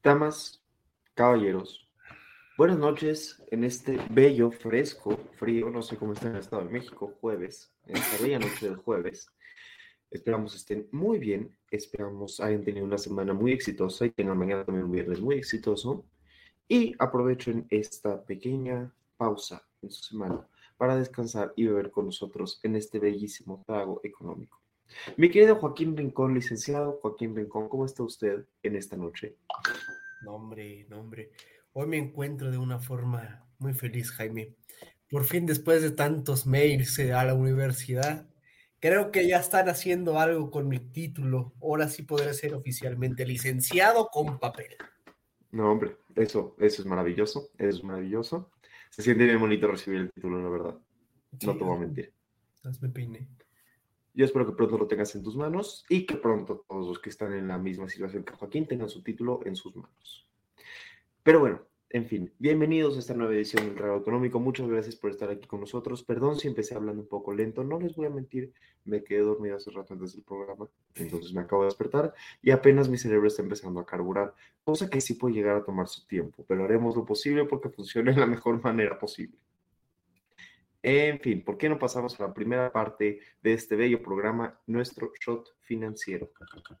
Damas, caballeros, buenas noches en este bello, fresco, frío, no sé cómo está en el Estado de México, jueves, en esta bella noche del jueves. Esperamos estén muy bien, esperamos hayan tenido una semana muy exitosa y tengan mañana también un viernes muy exitoso. Y aprovechen esta pequeña pausa en su semana para descansar y beber con nosotros en este bellísimo trago económico. Mi querido Joaquín Rincón, licenciado Joaquín Rincón, ¿cómo está usted en esta noche? No, hombre, no, hombre. Hoy me encuentro de una forma muy feliz, Jaime. Por fin, después de tantos mails a la universidad, creo que ya están haciendo algo con mi título. Ahora sí podré ser oficialmente licenciado con papel. No, hombre, eso, eso es maravilloso, eso es maravilloso. Se siente bien bonito recibir el título, la verdad. no te voy a mentir. Peiné. Yo espero que pronto lo tengas en tus manos y que pronto todos los que están en la misma situación que Joaquín tengan su título en sus manos. Pero bueno, en fin, bienvenidos a esta nueva edición del Radio Económico. Muchas gracias por estar aquí con nosotros. Perdón si empecé hablando un poco lento, no les voy a mentir, me quedé dormido hace rato antes del programa, entonces me acabo de despertar y apenas mi cerebro está empezando a carburar, cosa que sí puede llegar a tomar su tiempo, pero haremos lo posible porque funcione de la mejor manera posible. En fin, ¿por qué no pasamos a la primera parte de este bello programa, nuestro shot financiero?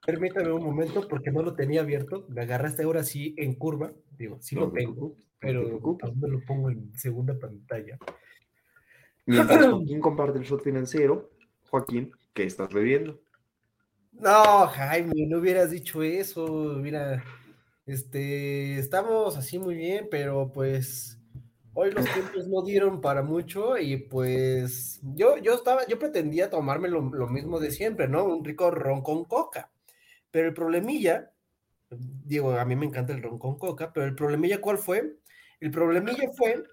Permítame un momento porque no lo tenía abierto. Me agarraste ahora sí en curva. Digo, sí lo tengo, pero me lo pongo en segunda pantalla. Mientras Joaquín comparte el shot financiero, Joaquín, ¿qué estás bebiendo? No, Jaime, no hubieras dicho eso. Mira, este, estamos así muy bien, pero pues Hoy los tiempos no dieron para mucho y pues yo, yo estaba, yo pretendía tomarme lo, mismo de siempre, ¿no? Un rico ron con coca. Pero el problemilla, digo, a mí me encanta el ron con coca, pero el problemilla, ¿cuál fue? El problemilla fue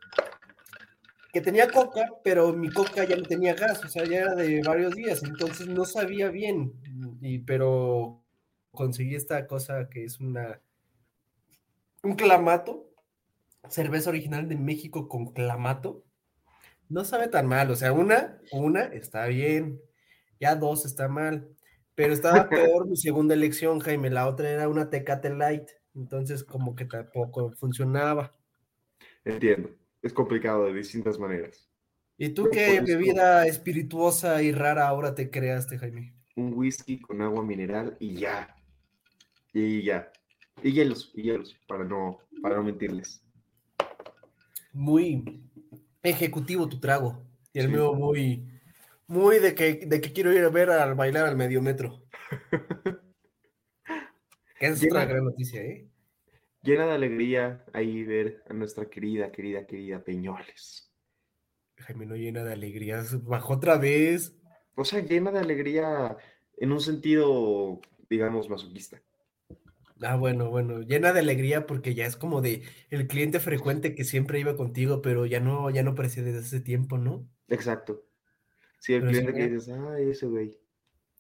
que tenía coca, pero mi coca ya no tenía gas, o sea, ya era de varios días, entonces no sabía bien, y, pero conseguí esta cosa que es una, un clamato, cerveza original de México con clamato, no sabe tan mal. O sea, una, una está bien, ya dos está mal, pero estaba peor mi segunda elección, Jaime. La otra era una Tecate Light, entonces como que tampoco funcionaba. Entiendo, es complicado de distintas maneras. ¿Y tú qué bebida espirituosa y rara ahora te creaste, Jaime? Un whisky con agua mineral y ya. Y ya. Y hielos, y hielos, para no, para no mentirles muy ejecutivo tu trago. Y el mío muy, muy de que, de que quiero ir a ver al bailar al medio metro. es otra gran noticia, ¿eh? Llena de alegría ahí ver a nuestra querida, querida, querida Peñoles. Jaime no llena de alegría, bajó otra vez. O sea, llena de alegría en un sentido, digamos, masoquista. Ah, bueno, bueno, llena de alegría porque ya es como de el cliente frecuente que siempre iba contigo, pero ya no, ya no aparece desde hace tiempo, ¿no? Exacto. Sí, el cliente que dices, ah, ese güey.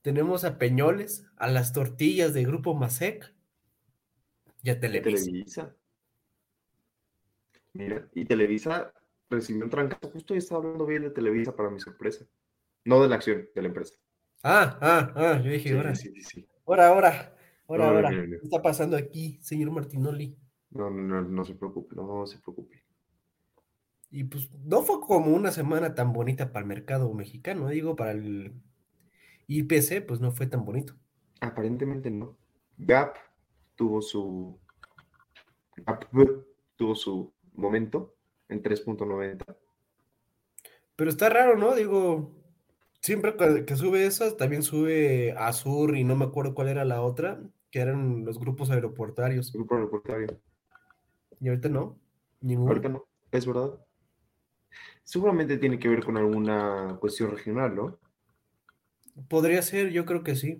Tenemos a Peñoles, a las tortillas de Grupo Masec y a Televisa. Televisa. Mira, y Televisa recibió un trancazo. Justo yo estaba hablando bien de Televisa para mi sorpresa. No de la acción, de la empresa. Ah, ah, ah, yo dije, ahora. Sí, sí, sí. Ahora, ahora. Ahora, ahora, ¿qué está pasando aquí, señor Martinoli? No, no, no, se preocupe, no se preocupe. Y pues no fue como una semana tan bonita para el mercado mexicano, digo, para el IPC, pues no fue tan bonito. Aparentemente no. Gap tuvo su. Gap tuvo su momento en 3.90. Pero está raro, ¿no? Digo, siempre que, que sube esas, también sube Azur y no me acuerdo cuál era la otra, que eran los grupos aeroportuarios. Grupo aeroportuario. Y ahorita no, ninguno. Ahorita no, es verdad. Seguramente tiene que ver con alguna cuestión regional, ¿no? Podría ser, yo creo que sí.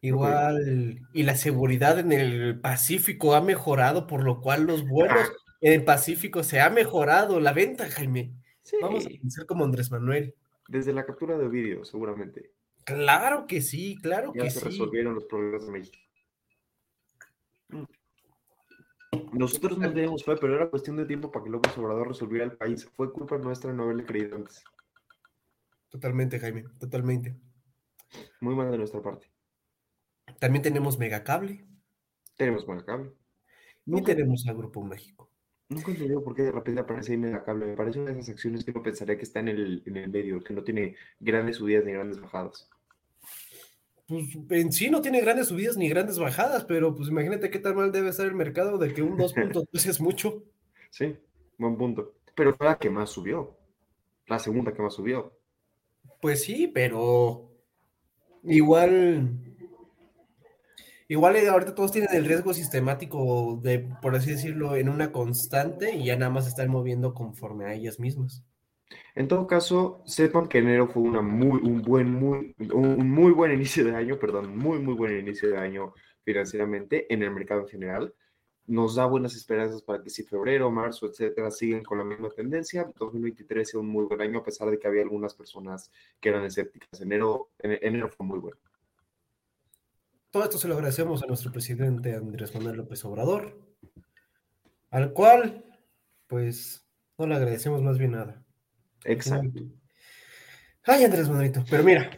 Igual, y la seguridad en el Pacífico ha mejorado, por lo cual los vuelos en el Pacífico se ha mejorado. La venta, Jaime. Sí. Vamos a ser como Andrés Manuel. Desde la captura de vídeo, seguramente. Claro que sí, claro Ya que se sí. resolvieron los problemas de México. Nosotros no teníamos fe, pero era cuestión de tiempo para que López Obrador resolviera el país. Fue culpa nuestra no haberle creído antes. Totalmente, Jaime, totalmente. Muy mal de nuestra parte. También tenemos Megacable Tenemos buen cable. y tenemos a Grupo México. nunca he entendido por qué de repente aparece ahí Megacable. Me parece una de esas acciones que uno pensaría que está en el, en el medio, que no tiene grandes subidas ni grandes bajadas. Pues en sí no tiene grandes subidas ni grandes bajadas, pero pues imagínate qué tan mal debe estar el mercado de que un 2.3 es mucho. Sí, buen punto. Pero fue la que más subió. La segunda que más subió. Pues sí, pero igual, igual eh, ahorita todos tienen el riesgo sistemático de, por así decirlo, en una constante y ya nada más están moviendo conforme a ellas mismas. En todo caso, sepan que enero fue una muy, un buen, muy, un muy buen inicio de año, perdón, muy, muy buen inicio de año financieramente en el mercado en general. Nos da buenas esperanzas para que si febrero, marzo, etcétera, siguen con la misma tendencia, 2023 sea un muy buen año, a pesar de que había algunas personas que eran escépticas. Enero, en- enero fue muy bueno. Todo esto se lo agradecemos a nuestro presidente Andrés Manuel López Obrador, al cual, pues, no le agradecemos más bien nada. Exacto. Ay, Andrés Manuelito, pero mira.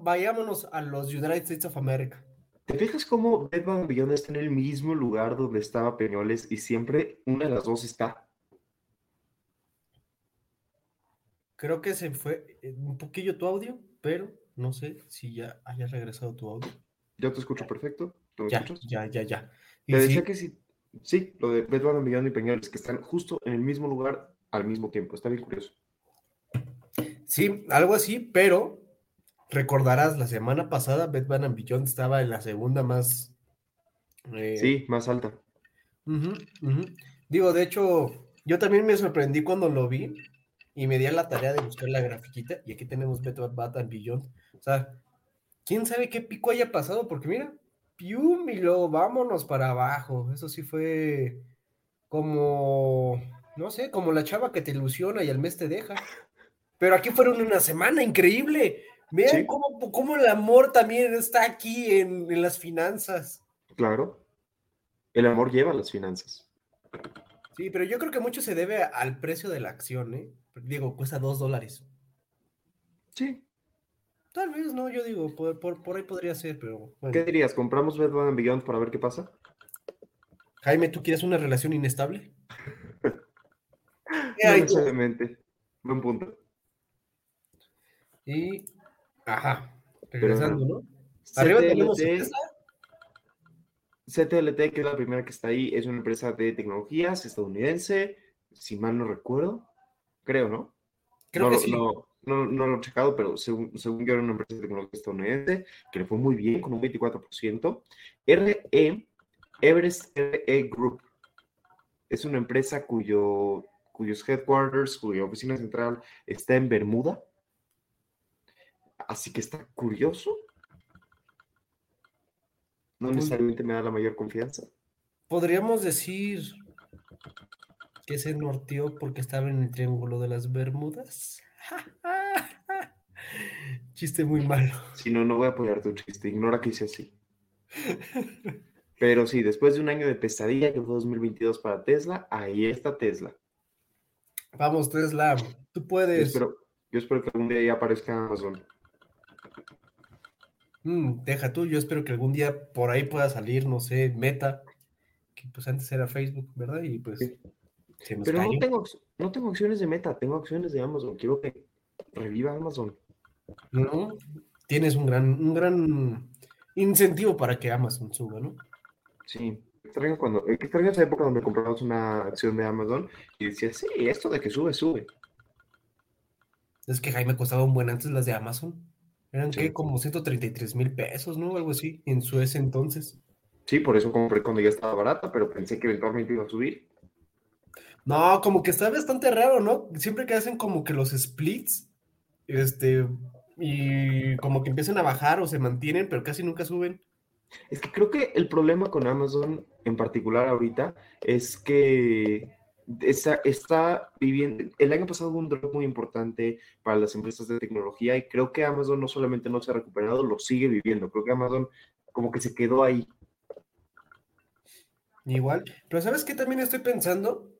Vayámonos a los United States of America. ¿Te fijas cómo Bed Bath Beyond está en el mismo lugar donde estaba Peñoles y siempre una de las dos está? Creo que se fue eh, un poquillo tu audio, pero no sé si ya haya regresado tu audio. Yo te escucho perfecto. ¿Tú me Ya, escuchas? ya, ya, ya. Te sí, decía que sí, sí, lo de Bath Beyond y Peñoles, que están justo en el mismo lugar al mismo tiempo. Está bien curioso. sí, algo así, pero recordarás, la semana pasada Bath and Beyond estaba en la segunda más... eh, Sí, más alta. Digo, de hecho, yo también me sorprendí cuando lo vi y me di a la tarea de buscar la grafiquita y aquí tenemos Bat and Beyond. O sea, quién sabe qué pico haya pasado, porque mira, pium y luego vámonos para abajo. Eso sí fue como, no sé, como la chava que te ilusiona y al mes te deja. Pero aquí fueron una semana increíble. Vean Sí. cómo, cómo el amor también está aquí en, en las finanzas. Claro. El amor lleva las finanzas. Sí, pero yo creo que mucho se debe al precio de la acción, ¿eh? Digo, cuesta dos dólares. Sí. Tal vez, no, yo digo, por, por, por ahí podría ser, pero bueno. ¿Qué dirías? ¿Compramos Bed Bath Beyond para ver qué pasa? Jaime, ¿tú quieres una relación inestable? No necesariamente. Buen punto. Y, ajá, regresando, ¿no? CTLT, Arriba tenemos Tesla. CTLT, que es la primera que está ahí, es una empresa de tecnologías estadounidense, si mal no recuerdo. Creo, ¿no? Creo no, que sí. no, no, no lo he checado, pero según, según yo era una empresa de tecnología estadounidense que le fue muy bien con un 24%. RE, Everest RE Group, es una empresa cuyo, cuyos headquarters, cuya oficina central está en Bermuda. Así que está curioso. No Pues- necesariamente me da la mayor confianza. Podríamos decir que se norteó porque estaba en el Triángulo de las Bermudas. Chiste muy malo. Si no, no voy a apoyar tu chiste. Ignora que hice así. Pero sí, después de un año de pesadilla que fue 2022 para Tesla, ahí está Tesla. Vamos, Tesla, tú Yo puedes. espero, yo espero que algún día ya aparezca Amazon. Mm, deja tú, yo espero que algún día por ahí pueda salir, no sé, Meta, que pues antes era Facebook, ¿verdad? Y pues Sí. se nos Pero no tengo, no tengo acciones de Meta, tengo acciones de Amazon. Quiero que reviva Amazon. ¿No? Tienes un gran, un gran incentivo para que Amazon suba, ¿no? Sí, extraño cuando, extraño esa época donde comprabas una acción de Amazon y decías, sí, esto de que sube, sube. Es que Jaime costaba un buen antes las de Amazon. Eran Sí. que como 133 mil pesos, ¿no? Algo así, en su ese entonces. Sí, por eso compré cuando ya estaba barata, pero pensé que eventualmente iba a subir. No, como que está bastante raro, ¿no? Siempre que hacen como que los splits, este, y como que empiezan a bajar o se mantienen, pero casi nunca suben. Es que creo que el problema con Amazon en particular ahorita es que está, está viviendo, el año pasado hubo un drop muy importante para las empresas de tecnología y creo que Amazon no solamente no se ha recuperado, lo sigue viviendo. Creo que Amazon como que se quedó ahí. Igual, pero ¿sabes qué también estoy pensando?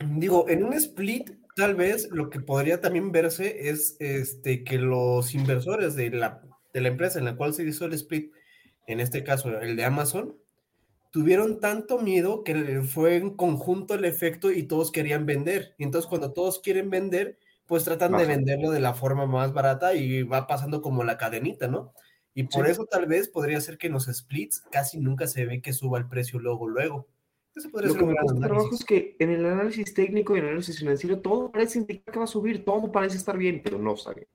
Digo, en un split, tal vez lo que podría también verse es este, que los inversores de la, de la empresa en la cual se hizo el split, en este caso el de Amazon, tuvieron tanto miedo que fue en conjunto el efecto y todos querían vender. Y entonces cuando todos quieren vender, pues tratan de venderlo de la forma más barata y va pasando como la cadenita, ¿no? Y por Sí. eso tal vez podría ser que en los splits casi nunca se ve que suba el precio luego, luego. Podría Lo ser que un me gran cuesta trabajo es que en el análisis técnico y en el análisis financiero todo parece indicar que va a subir, todo parece estar bien, pero no está bien.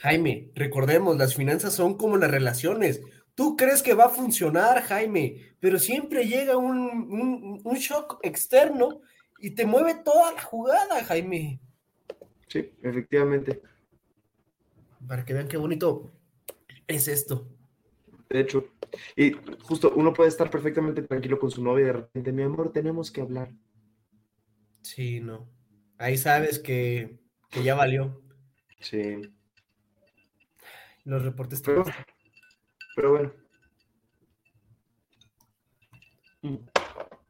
Jaime, recordemos, las finanzas son como las relaciones. Tú crees que va a funcionar, Jaime, pero siempre llega un, un- un shock externo y te mueve toda la jugada, Jaime. Sí, efectivamente. Para que vean qué bonito es esto. De hecho, y justo uno puede estar perfectamente tranquilo con su novia y de repente, mi amor, tenemos que hablar. Sí, no. Ahí sabes que, que ya valió. Sí, Los reportes pero, pero bueno.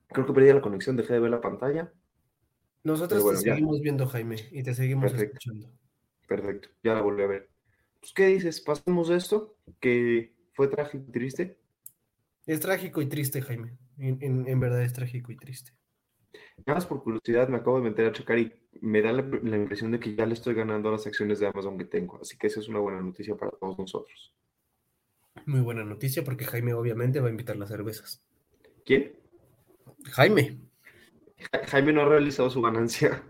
Creo que perdí la conexión, dejé de ver la pantalla. Nosotros bueno, te ya. seguimos viendo, Jaime, y te seguimos Perfecto. escuchando. Perfecto, ya la volví a ver. Pues, ¿qué dices? ¿Pasamos de esto? Que fue trágico y triste. Es trágico y triste, Jaime. En, en- en verdad es trágico y triste. Nada más por curiosidad, me acabo de meter a checar y me da la, la impresión de que ya le estoy ganando a las acciones de Amazon que tengo. Así que esa es una buena noticia para todos nosotros. Muy buena noticia porque Jaime obviamente va a invitar las cervezas. ¿Quién? Jaime, Ja- Jaime no ha realizado su ganancia.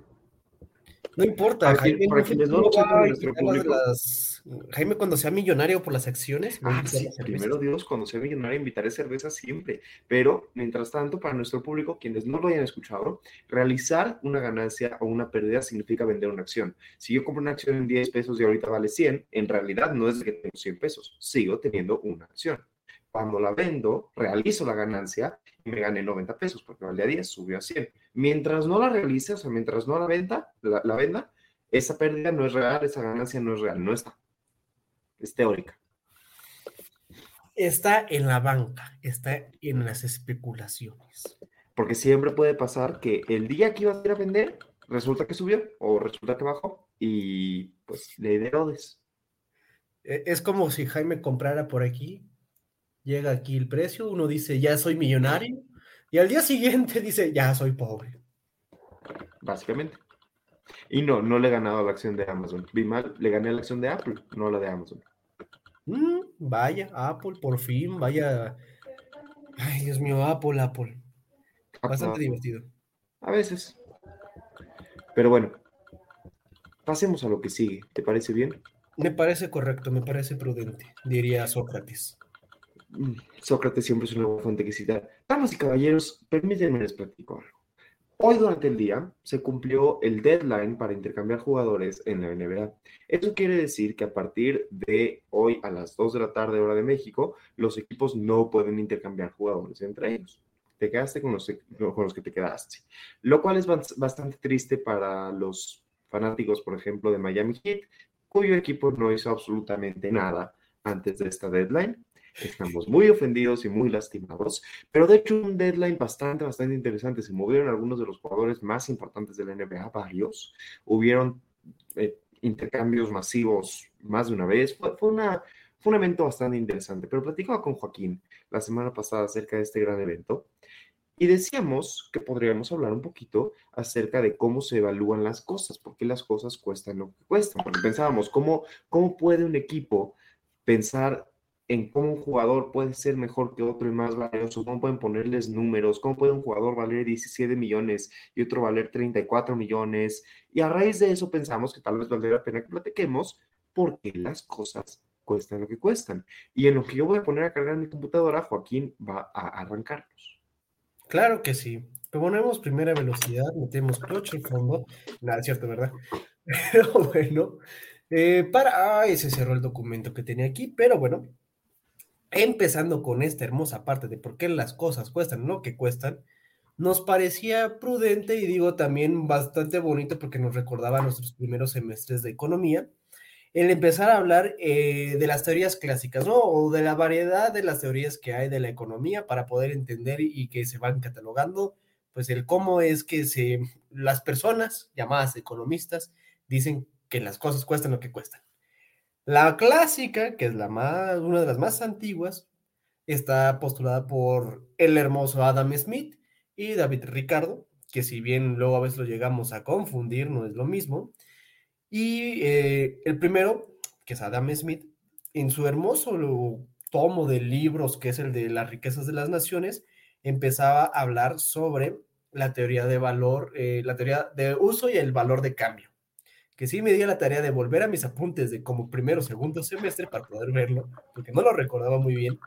No importa, Jaime, para quienes no lo sepan de nuestro público. las- Jaime cuando sea millonario por las acciones, Ah, sí, primero Dios, cuando sea millonario invitaré cerveza siempre. Pero, mientras tanto, para nuestro público, quienes no lo hayan escuchado, realizar una ganancia o una pérdida significa vender una acción. Si yo compro una acción en 10 pesos y ahorita vale 100, en realidad no es que tengo 100 pesos, sigo teniendo una acción. Cuando la vendo, realizo la ganancia y me gané 90 pesos porque valía 10, subió a 100. Mientras no la realice, o sea, mientras no la venda, la, la venda, esa pérdida no es real, esa ganancia no es real, no está. Es teórica. Está en la banca, está en las especulaciones. Porque siempre puede pasar que el día que ibas a ir a vender, resulta que subió o resulta que bajó y pues le derodes. E- Es como si Jaime comprara por aquí, llega aquí el precio, uno dice, ya soy millonario, y al día siguiente dice, ya soy pobre. básicamente. Y no, no le he ganado a la acción de Amazon. Vi mal, le gané a la acción de Apple, no la de Amazon. Mm, vaya, Apple, por fin, vaya. Ay, Dios mío, Apple, Apple. Bastante divertido. A veces. Pero bueno, pasemos a lo que sigue. ¿Te parece bien? Me parece correcto, me parece prudente, diría Sócrates. Sócrates siempre es una fuente que citar. Damas y caballeros, permítanme les platico algo. Hoy durante el día se cumplió el deadline para intercambiar jugadores en la NBA. Eso quiere decir que a partir de hoy a las 2 de la tarde hora de México, los equipos no pueden intercambiar jugadores entre ellos. Te quedaste con los, con los que te quedaste. Lo cual es bas- bastante triste para los fanáticos, por ejemplo, de Miami Heat, cuyo equipo no hizo absolutamente nada antes de esta deadline. Estamos muy ofendidos y muy lastimados, pero de hecho un deadline bastante, bastante interesante. Se movieron algunos de los jugadores más importantes de la NBA, varios. Hubieron eh, intercambios masivos más de una vez. Fue, fue, una, fue un evento bastante interesante, pero platicaba con Joaquín la semana pasada acerca de este gran evento y decíamos que podríamos hablar un poquito acerca de cómo se evalúan las cosas, por qué las cosas cuestan lo que cuestan, porque pensábamos, ¿cómo, cómo puede un equipo pensar en cómo un jugador puede ser mejor que otro y más valioso, cómo pueden ponerles números, cómo puede un jugador valer 17 millones y otro valer 34 millones. Y a raíz de eso pensamos que tal vez valdría la pena que platiquemos porque las cosas cuestan lo que cuestan. Y en lo que yo voy a poner a cargar mi computadora, Joaquín va a arrancarlos. Claro que sí. Ponemos primera velocidad, metemos clutch al fondo. Nada, es cierto, ¿verdad? Pero bueno, eh, para. Ay, se cerró el documento que tenía aquí, pero bueno, empezando con esta hermosa parte de por qué las cosas cuestan lo que cuestan, nos parecía prudente y digo también bastante bonito porque nos recordaba nuestros primeros semestres de economía, el empezar a hablar eh, de las teorías clásicas, ¿no? O de la variedad de las teorías que hay de la economía para poder entender y que se van catalogando, pues el cómo es que se, las personas llamadas economistas dicen que las cosas cuestan lo que cuestan. La clásica, que es la más, una de las más antiguas, está postulada por el hermoso Adam Smith y David Ricardo, que si bien luego a veces lo llegamos a confundir, no es lo mismo. Y eh, el primero, que es Adam Smith, en su hermoso tomo de libros, que es el de las riquezas de las naciones, empezaba a hablar sobre la teoría de valor, eh, la teoría de uso y el valor de cambio que sí me di la tarea de volver a mis apuntes de como primero segundo semestre para poder verlo, porque no lo recordaba muy bien.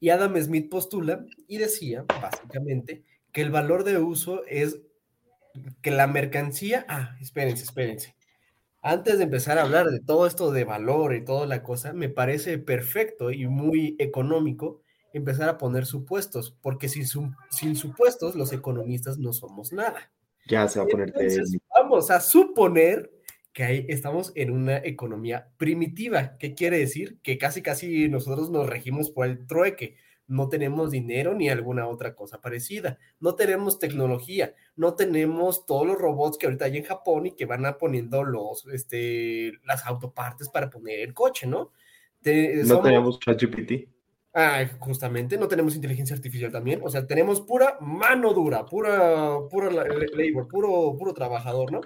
Y Adam Smith postula y decía, básicamente, que el valor de uso es que la mercancía, ah, espérense, espérense. Antes de empezar a hablar de todo esto de valor y toda la cosa, me parece perfecto y muy económico empezar a poner supuestos, porque sin supuestos los economistas no somos nada. Ya se va a poner Vamos a suponer que ahí estamos en una economía primitiva. ¿Qué quiere decir? Que casi, casi nosotros nos regimos por el trueque. No tenemos dinero ni alguna otra cosa parecida. No tenemos tecnología. No tenemos todos los robots que ahorita hay en Japón y que van a poniendo los, este, las autopartes para poner el coche, ¿no? no tenemos ChatGPT. Ah, justamente, no tenemos inteligencia artificial también, o sea, tenemos pura mano dura, pura, pura labor, puro, puro trabajador, ¿no?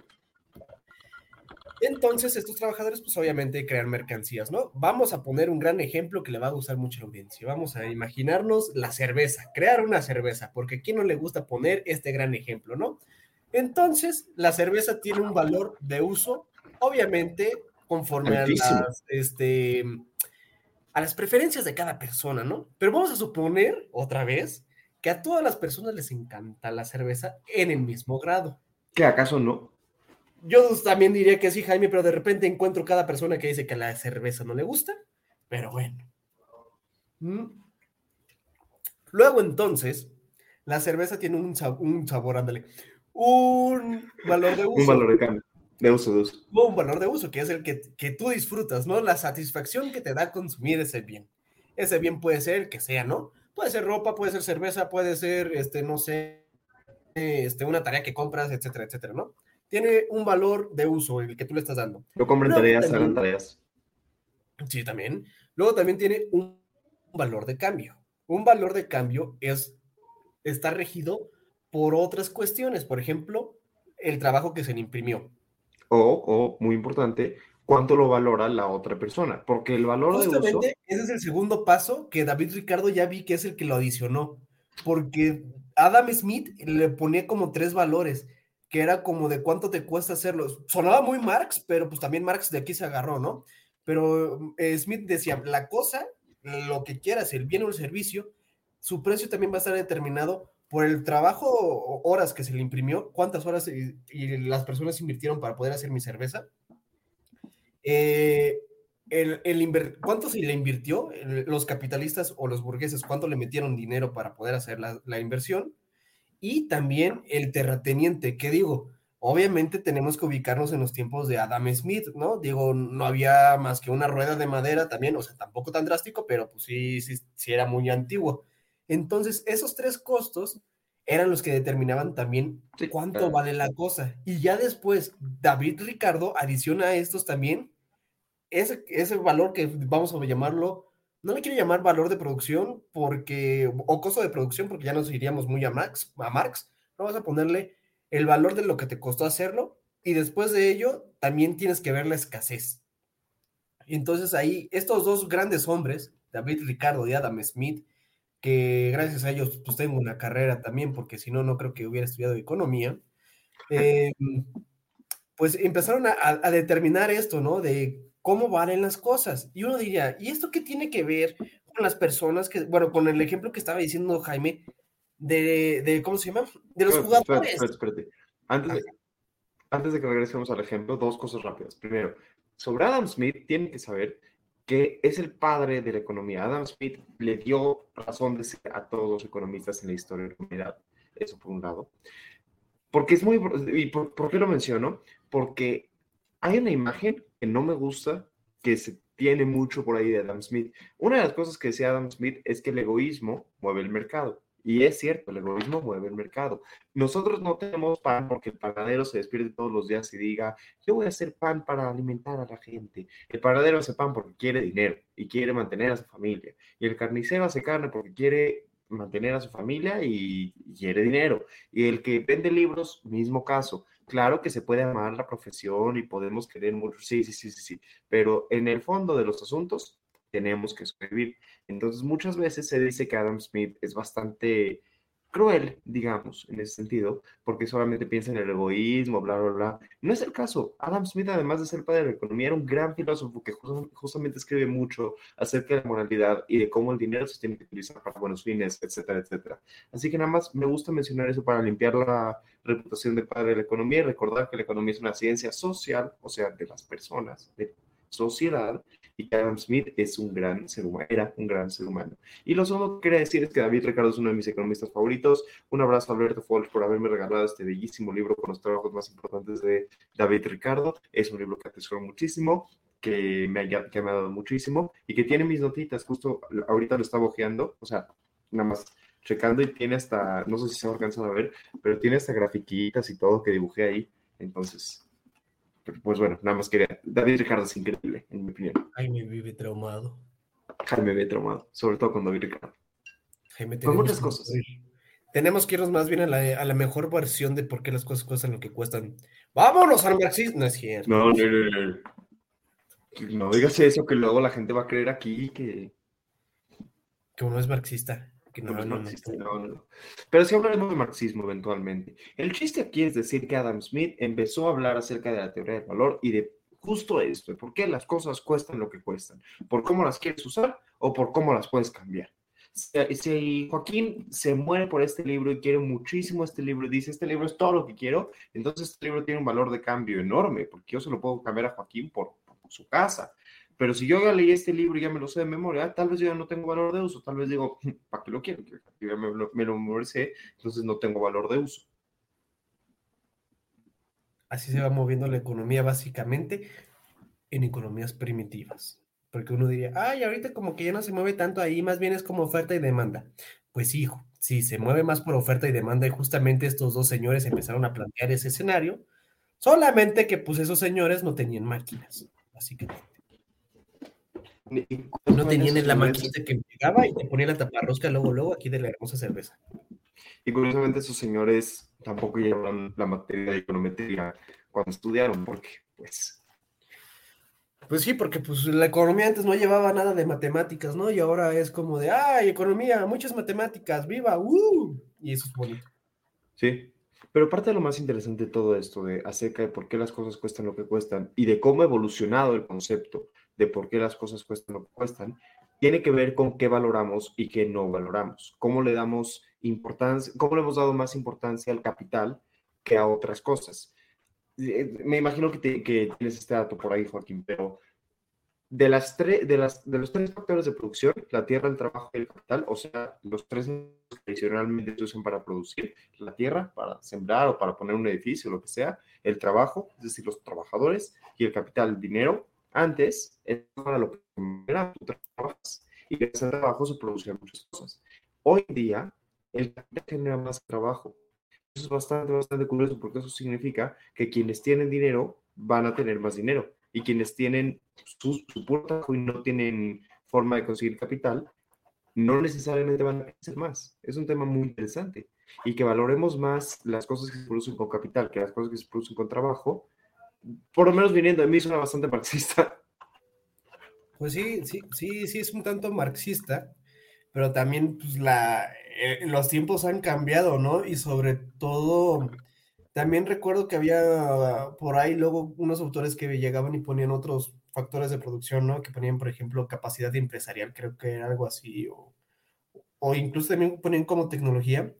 Entonces, estos trabajadores, pues obviamente crean mercancías, ¿no? Vamos a poner un gran ejemplo que le va a gustar mucho a la audiencia. Vamos a imaginarnos la cerveza, crear una cerveza, porque a quién no le gusta poner este gran ejemplo, ¿no? Entonces, la cerveza tiene un valor de uso, obviamente, conforme a las, este, a las preferencias de cada persona, ¿no? Pero vamos a suponer, otra vez, que a todas las personas les encanta la cerveza en el mismo grado. ¿Que acaso no? Yo también diría que sí, Jaime, pero de repente encuentro cada persona que dice que la cerveza no le gusta, pero bueno. Mm. Luego entonces, la cerveza tiene un, un sabor, ándale, un valor de uso. un valor de cambio. De uso, de uso. Un valor de uso, que es el que, que, tú disfrutas, ¿no? La satisfacción que te da consumir ese bien. Ese bien puede ser que sea, ¿no? Puede ser ropa, puede ser cerveza, puede ser, este, no sé, este, una tarea que compras, etcétera, etcétera, ¿no? Tiene un valor de uso el que tú le estás dando. Lo compren tareas, hagan tareas. Sí, también. Luego también tiene un valor de cambio. Un valor de cambio es, está regido por otras cuestiones. Por ejemplo, el trabajo que se le imprimió o, muy importante, cuánto lo valora la otra persona, porque el valor de uso... ese es el segundo paso que David Ricardo ya vi que es el que lo adicionó, porque Adam Smith le ponía como tres valores, que era como de cuánto te cuesta hacerlo. Sonaba muy Marx, pero pues también Marx de aquí se agarró, ¿no? Pero eh, Smith decía, la cosa, lo que quieras, el bien o el servicio, su precio también va a estar determinado por el trabajo, horas que se le imprimió, cuántas horas y, las personas invirtieron para poder hacer mi cerveza, eh, el, cuánto se le invirtió, los capitalistas o los burgueses, cuánto le metieron dinero para poder hacer la, inversión, y también el terrateniente, que digo, obviamente tenemos que ubicarnos en los tiempos de Adam Smith, ¿no? Digo, no había más que una rueda de madera también, o sea, tampoco tan drástico, pero pues sí, sí, sí era muy antiguo. Entonces, esos tres costos eran los que determinaban también cuánto vale la cosa. Y ya después, David Ricardo adiciona a estos también ese, ese valor que vamos a llamarlo, no le quiero llamar valor de producción porque, o costo de producción, porque ya nos iríamos muy a Marx, a Marx. Vamos a ponerle el valor de lo que te costó hacerlo y después de ello también tienes que ver la escasez. Entonces ahí, estos dos grandes hombres, David Ricardo y Adam Smith, que gracias a ellos pues tengo una carrera también, porque si no, no creo que hubiera estudiado economía, eh, pues empezaron a, a, determinar esto, ¿no? De cómo valen las cosas. Y uno diría, ¿y esto qué tiene que ver con las personas que, bueno, con el ejemplo que estaba diciendo Jaime, de, de ¿cómo se llama? De los jugadores. Espérate, espérate, Antes, de, antes de que regresemos al ejemplo, dos cosas rápidas. Primero, sobre Adam Smith, tienen que saber que es el padre de la economía. Adam Smith le dio razón de ser a todos los economistas en la historia de la humanidad. Eso por un lado. Porque es muy... ¿Y por, por qué lo menciono? Porque hay una imagen que no me gusta, que se tiene mucho por ahí de Adam Smith. Una de las cosas que decía Adam Smith es que el egoísmo mueve el mercado. Y es cierto, el egoísmo mueve el mercado. Nosotros no tenemos pan porque el panadero se despierte todos los días y diga, yo voy a hacer pan para alimentar a la gente. El panadero hace pan porque quiere dinero y quiere mantener a su familia. Y el carnicero hace carne porque quiere mantener a su familia y, quiere dinero. Y el que vende libros, mismo caso. Claro que se puede amar la profesión y podemos querer mucho, sí, sí, sí, sí, sí, pero en el fondo de los asuntos tenemos que sobrevivir. Entonces, muchas veces se dice que Adam Smith es bastante cruel, digamos, en ese sentido, porque solamente piensa en el egoísmo, bla, bla, bla. No es el caso. Adam Smith, además de ser padre de la economía, era un gran filósofo que justamente escribe mucho acerca de la moralidad y de cómo el dinero se tiene que utilizar para buenos fines, etcétera, etcétera. Así que nada más me gusta mencionar eso para limpiar la reputación de padre de la economía y recordar que la economía es una ciencia social, o sea, de las personas, de sociedad, y que Adam Smith es un gran ser humano, era un gran ser humano. Y lo segundo que quería decir es que David Ricardo es uno de mis economistas favoritos. Un abrazo a Alberto Folch por haberme regalado este bellísimo libro con los trabajos más importantes de David Ricardo. Es un libro que atesoro muchísimo que me, ha, que me ha dado muchísimo y que tiene mis notitas, justo ahorita lo estaba ojeando, o sea, nada más checando y tiene hasta, no sé si se alcanzado a ver, pero tiene hasta grafiquitas y todo que dibujé ahí, entonces pues bueno, nada más quería. David Ricardo es increíble, en mi opinión. Jaime vive traumado. Jaime vive traumado, sobre todo con David Ricardo. Jaime, con muchas cosas. Tenemos que irnos más bien a la, a la, mejor versión de por qué las cosas cuestan lo que cuestan. ¡Vámonos al marxismo! No es cierto. No, no, no, no. No digas eso, que luego la gente va a creer aquí que. Que uno es marxista. No, no, no, Pero sí hablaremos de marxismo eventualmente. El chiste aquí es decir que Adam Smith empezó a hablar acerca de la teoría del valor y de justo esto, por qué las cosas cuestan lo que cuestan, por cómo las quieres usar o por cómo las puedes cambiar. Si, Joaquín se muere por este libro y quiere muchísimo este libro y dice, este libro es todo lo que quiero, entonces este libro tiene un valor de cambio enorme, porque yo se lo puedo cambiar a Joaquín por, por su casa, pero si yo ya leí este libro y ya me lo sé de memoria, tal vez yo ya no tengo valor de uso, tal vez digo, ¿para qué lo quiero? Yo ya me, lo, me lo memoricé, entonces no tengo valor de uso. Así se va moviendo la economía básicamente en economías primitivas. Porque uno diría, ay, ahorita como que ya no se mueve tanto ahí, más bien es como oferta y demanda. Pues hijo, sí, se mueve más por oferta y demanda y justamente estos dos señores empezaron a plantear ese escenario, solamente que pues esos señores no tenían máquinas, básicamente. No tenían en la maquinita que llegaba y te ponía la taparrosca luego, luego aquí de la hermosa cerveza. Y curiosamente esos señores tampoco llevaron la materia de econometría cuando estudiaron, porque pues... Pues sí, porque pues la economía antes no llevaba nada de matemáticas, ¿no? Y ahora es como de, ¡ay, economía! Muchas matemáticas, ¡viva! ¡Uh! Y eso es bonito. Sí, pero parte de lo más interesante de todo esto, de acerca de por qué las cosas cuestan lo que cuestan y de cómo ha evolucionado el concepto de por qué las cosas cuestan lo que cuestan, tiene que ver con qué valoramos y qué no valoramos. Cómo le damos importancia, cómo le hemos dado más importancia al capital que a otras cosas. Eh, me imagino que, tienes este dato por ahí, Joaquín, pero de, las de, las, de los tres factores de producción, la tierra, el trabajo y el capital, o sea, los tres que tradicionalmente se usan para producir, la tierra para sembrar o para poner un edificio, lo que sea, el trabajo, es decir, los trabajadores, y el capital, el dinero, antes, era lo era, tú trabajas y en ese trabajo se producían muchas cosas. Hoy día, el capital genera más trabajo. Eso es bastante, bastante curioso porque eso significa que quienes tienen dinero van a tener más dinero y quienes tienen su, su puro y no tienen forma de conseguir capital, no necesariamente van a crecer más. Es un tema muy interesante y que valoremos más las cosas que se producen con capital que las cosas que se producen con trabajo por lo menos viniendo de mí, suena bastante marxista. Pues sí, sí, sí, sí es un tanto marxista, pero también pues la, eh, los tiempos han cambiado, ¿no? Y sobre todo, también recuerdo que había por ahí luego unos autores que llegaban y ponían otros factores de producción, ¿no? Que ponían, por ejemplo, capacidad empresarial, creo que era algo así, o, o incluso también ponían como tecnología.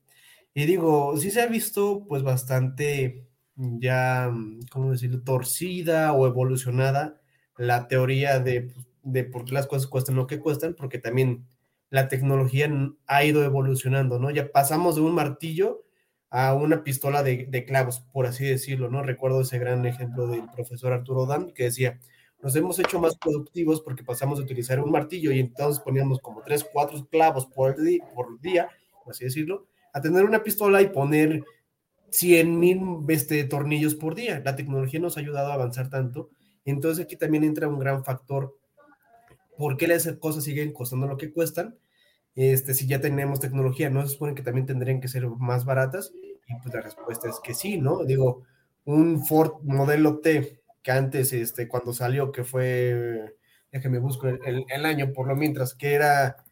Y digo, sí se ha visto pues bastante ya, ¿cómo decirlo?, torcida o evolucionada la teoría de, pues, de por qué las cosas cuestan lo que cuestan, porque también la tecnología ha ido evolucionando, ¿no? Ya pasamos de un martillo a una pistola de, de, clavos, por así decirlo, ¿no? Recuerdo ese gran ejemplo del profesor Arturo Dan que decía, nos hemos hecho más productivos porque pasamos de utilizar un martillo y entonces poníamos como tres, cuatro clavos por, por día, por así decirlo, a tener una pistola y poner 100 mil este, tornillos por día. La tecnología nos ha ayudado a avanzar tanto. Entonces aquí también entra un gran factor. ¿Por qué las cosas siguen costando lo que cuestan? este, si ya tenemos tecnología, ¿no? Se supone que también tendrían que ser más baratas. Y pues la respuesta es que sí, ¿no? Digo, un Ford modelo T que antes, este, cuando salió, que fue, déjeme busco el, el, año por lo mientras, que era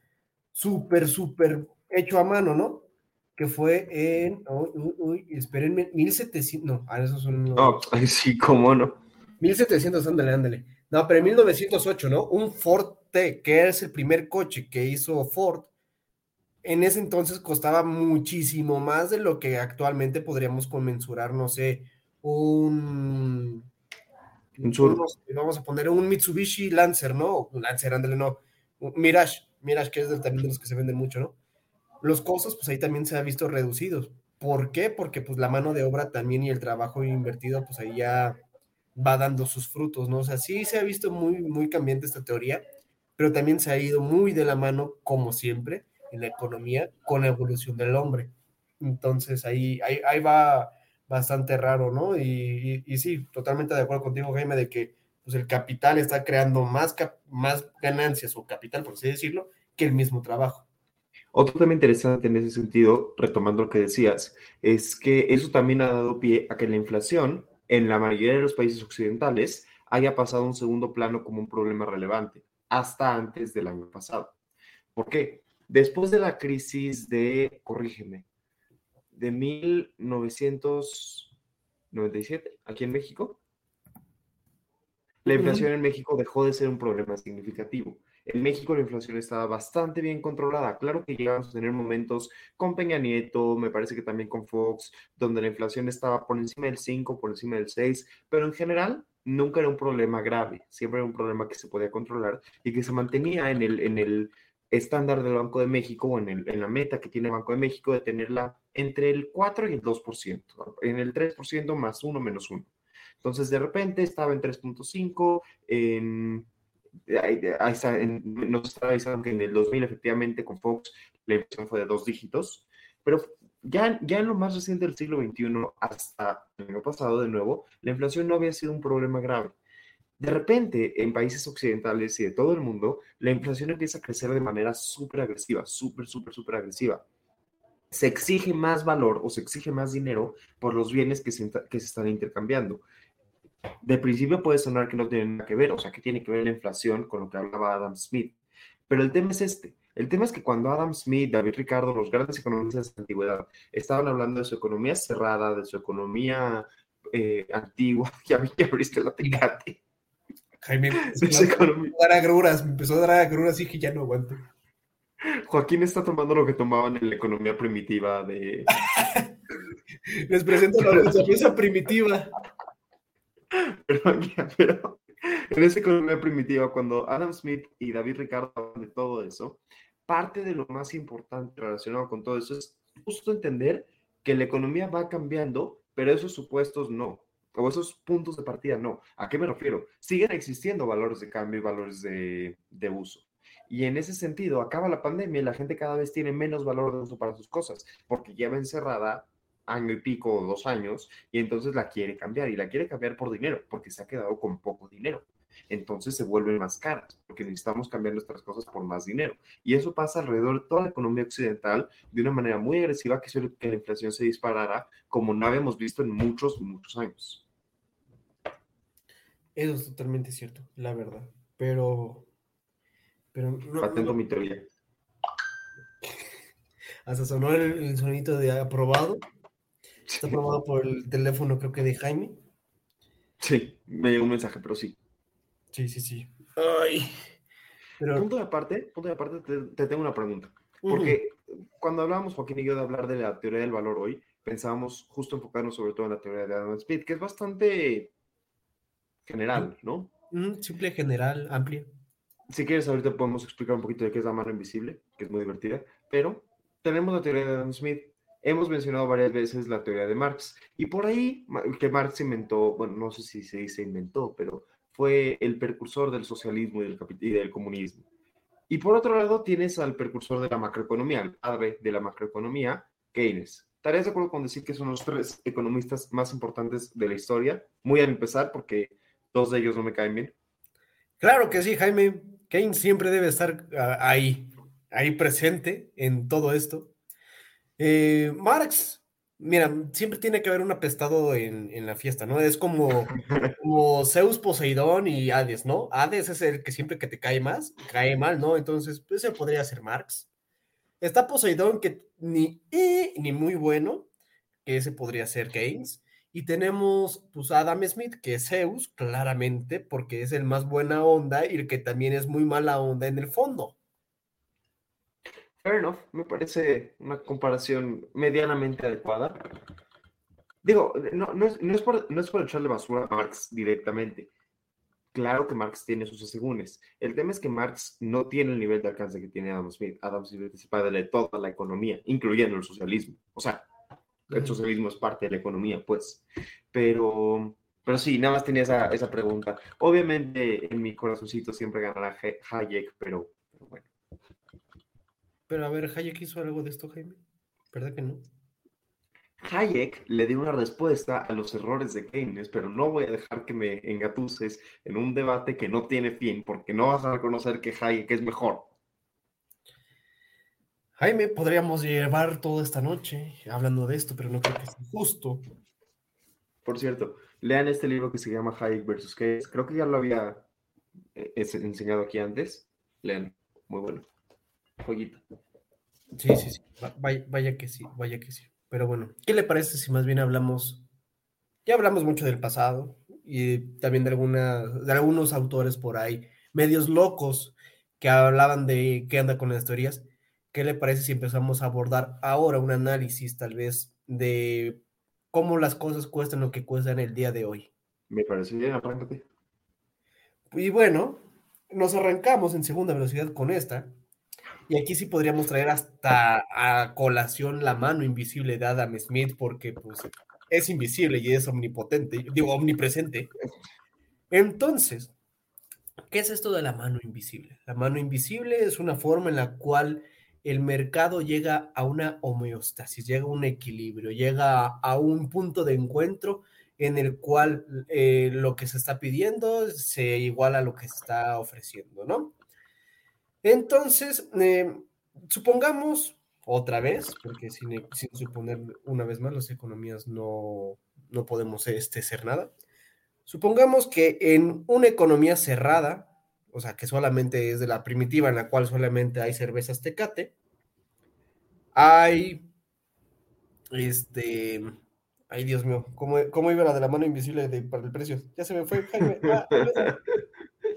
súper, súper hecho a mano, ¿no? Que fue en, uy, uy, uy espérenme, 1700, no, a esos son... No, sí, cómo no. 1700, ándale, ándale. No, pero en 1908, ¿no? Un Ford T, que es el primer coche que hizo Ford, en ese entonces costaba muchísimo más de lo que actualmente podríamos conmensurar, no sé, un... un vamos a poner un Mitsubishi Lancer, ¿no? Lancer, ándale, no. Mirage, Mirage, que es del, también de los que se venden mucho, ¿no? Los costos, pues ahí también se ha visto reducidos. ¿Por qué? Porque pues la mano de obra también y el trabajo invertido, pues ahí ya va dando sus frutos, ¿no? O sea, sí se ha visto muy, muy cambiante esta teoría, pero también se ha ido muy de la mano, como siempre, en la economía con la evolución del hombre. Entonces ahí, ahí, ahí va bastante raro, ¿no? Y, y, sí, totalmente de acuerdo contigo, Jaime, de que pues, el capital está creando más, más ganancias o capital, por así decirlo, que el mismo trabajo. Otro tema interesante en ese sentido, retomando lo que decías, es que eso también ha dado pie a que la inflación en la mayoría de los países occidentales haya pasado a un segundo plano como un problema relevante, hasta antes del año pasado. ¿Por qué? Después de la crisis de, corrígeme, de 1997, aquí en México, la inflación en México dejó de ser un problema significativo. En México la inflación estaba bastante bien controlada. Claro que llegamos a tener momentos con Peña Nieto, me parece que también con Fox, donde la inflación estaba por encima del 5, por encima del 6, pero en general nunca era un problema grave, siempre era un problema que se podía controlar y que se mantenía en el, en el estándar del Banco de México o en, el, en, la meta que tiene el Banco de México de tenerla entre el 4 y el 2%, en el 3% más 1 menos 1. Entonces, de repente estaba en 3.5, en, ahí, está, en, nos está avisando que en el 2000 efectivamente con Fox la inflación fue de dos dígitos, pero ya, ya en lo más reciente del siglo XXI hasta el año pasado de nuevo, la inflación no había sido un problema grave. De repente, en países occidentales y de todo el mundo, la inflación empieza a crecer de manera súper agresiva, súper, súper, súper agresiva. Se exige más valor o se exige más dinero por los bienes que se, que se están intercambiando. De principio puede sonar que no tiene nada que ver, o sea, que tiene que ver la inflación con lo que hablaba Adam Smith. Pero el tema es este. El tema es que cuando Adam Smith, David Ricardo, los grandes economistas de la antigüedad, estaban hablando de su economía cerrada, de su economía eh, antigua, ya, ya abriste la tecate Jaime me empezó a dar agruras, me empezó a dar agruras y que ya no aguanto. Joaquín está tomando lo que tomaban en la economía primitiva de... Les presento la pieza primitiva. Pero, en esa economía primitiva, cuando Adam Smith y David Ricardo hablan de todo eso, parte de lo más importante relacionado con todo eso es justo entender que la economía va cambiando, pero esos supuestos no o esos puntos de partida, no. ¿A qué me refiero? Siguen existiendo valores de cambio y valores de, de, uso. Y en ese sentido, acaba la pandemia y la gente cada vez tiene menos valor de uso para sus cosas, porque lleva encerrada año y pico o dos años y entonces la quiere cambiar y la quiere cambiar por dinero, porque se ha quedado con poco dinero entonces se vuelven más caras, porque necesitamos cambiar nuestras cosas por más dinero. Y eso pasa alrededor de toda la economía occidental de una manera muy agresiva que suele que la inflación se disparara como no habíamos visto en muchos, muchos años. Eso es totalmente cierto, la verdad. Pero, Pero no, Patento no- mi teoría. hasta sonó el, el sonito de aprobado. Está aprobado por el teléfono, creo que de Jaime. Sí, me llegó un mensaje, pero sí. Sí, sí, sí. Ay. Pero. Punto de aparte, punto de aparte, te, te tengo una pregunta. Porque cuando hablábamos, Joaquín y yo, de hablar de la teoría del valor hoy, pensábamos justo enfocarnos sobre todo en la teoría de Adam Smith, que es bastante general, ¿no? Simple, general, amplia. Si quieres, ahorita podemos explicar un poquito de qué es la mano invisible, que es muy divertida, pero tenemos la teoría de Adam Smith. Hemos mencionado varias veces la teoría de Marx, y por ahí, que Marx inventó, bueno, no sé si se dice inventó, pero fue el precursor del socialismo y del, y del comunismo. Y por otro lado, tienes al precursor de la macroeconomía, al padre de la macroeconomía, Keynes. ¿Estarías de acuerdo con decir que son los tres economistas más importantes de la historia? Muy al empezar, porque dos de ellos no me caen bien. Claro que sí, Jaime. Keynes siempre debe estar ah, ahí, ahí presente en todo esto. Eh, Marx, mira, siempre tiene que haber un apestado en, en la fiesta, ¿no? Es como, como Zeus, Poseidón y Hades, ¿no? Hades es el que siempre que te cae más, cae mal, ¿no? Entonces, pues, ese podría ser Marx. Está Poseidón, que ni, eh, ni muy bueno, que ese podría ser Keynes. Y tenemos pues a Adam Smith, que es Zeus, claramente, porque es el más buena onda y el que también es muy mala onda en el fondo. Fair enough, me parece una comparación medianamente adecuada. Digo, no, no es, no es por, no es por echarle basura a Marx directamente. Claro que Marx tiene sus asegúnes. El tema es que Marx no tiene el nivel de alcance que tiene Adam Smith. Adam Smith es padre de toda la economía, incluyendo el socialismo. O sea, el socialismo es parte de la economía, pues. Pero, pero sí, nada más tenía esa, esa pregunta. Obviamente, en mi corazoncito siempre ganará Hayek, pero, pero bueno. Pero a ver, Hayek hizo algo de esto, Jaime. ¿Verdad que no? Hayek le dio una respuesta a los errores de Keynes, pero no voy a dejar que me engatuses en un debate que no tiene fin, porque no vas a reconocer que Hayek es mejor. Jaime, podríamos llevar toda esta noche hablando de esto, pero no creo que sea justo. Por cierto, lean este libro que se llama Hayek versus Keynes. Creo que ya lo había eh, enseñado aquí antes. Lean, muy bueno. Jueguito. Sí, sí, sí. Va- Vaya, vaya que sí, vaya que sí. Pero bueno, ¿qué le parece si más bien hablamos? Ya hablamos mucho del pasado y también de, alguna, de algunos autores por ahí, medios locos, que hablaban de qué anda con las teorías. ¿Qué le parece si empezamos a abordar ahora un análisis tal vez de cómo las cosas cuestan lo que cuestan el día de hoy? Me parece bien. Y bueno, nos arrancamos en segunda velocidad con esta. Y aquí sí podríamos traer hasta a colación la mano invisible de Adam Smith, porque pues es invisible y es omnipotente, digo, omnipresente. Entonces, ¿qué es esto de la mano invisible? La mano invisible es una forma en la cual el mercado llega a una homeostasis, llega a un equilibrio, llega a, un punto de encuentro en el cual eh, lo que se está pidiendo se iguala a lo que se está ofreciendo, ¿no? Entonces, eh, supongamos otra vez, porque sin, sin, suponer una vez más, las economías no, no podemos este, ser nada. Supongamos que en una economía cerrada, o sea, que solamente es de la primitiva en la cual solamente hay cervezas tecate, hay, este, ay Dios mío, ¿cómo, cómo iba la de la mano invisible de, para el precio? Ya se me fue, Jaime. Ah,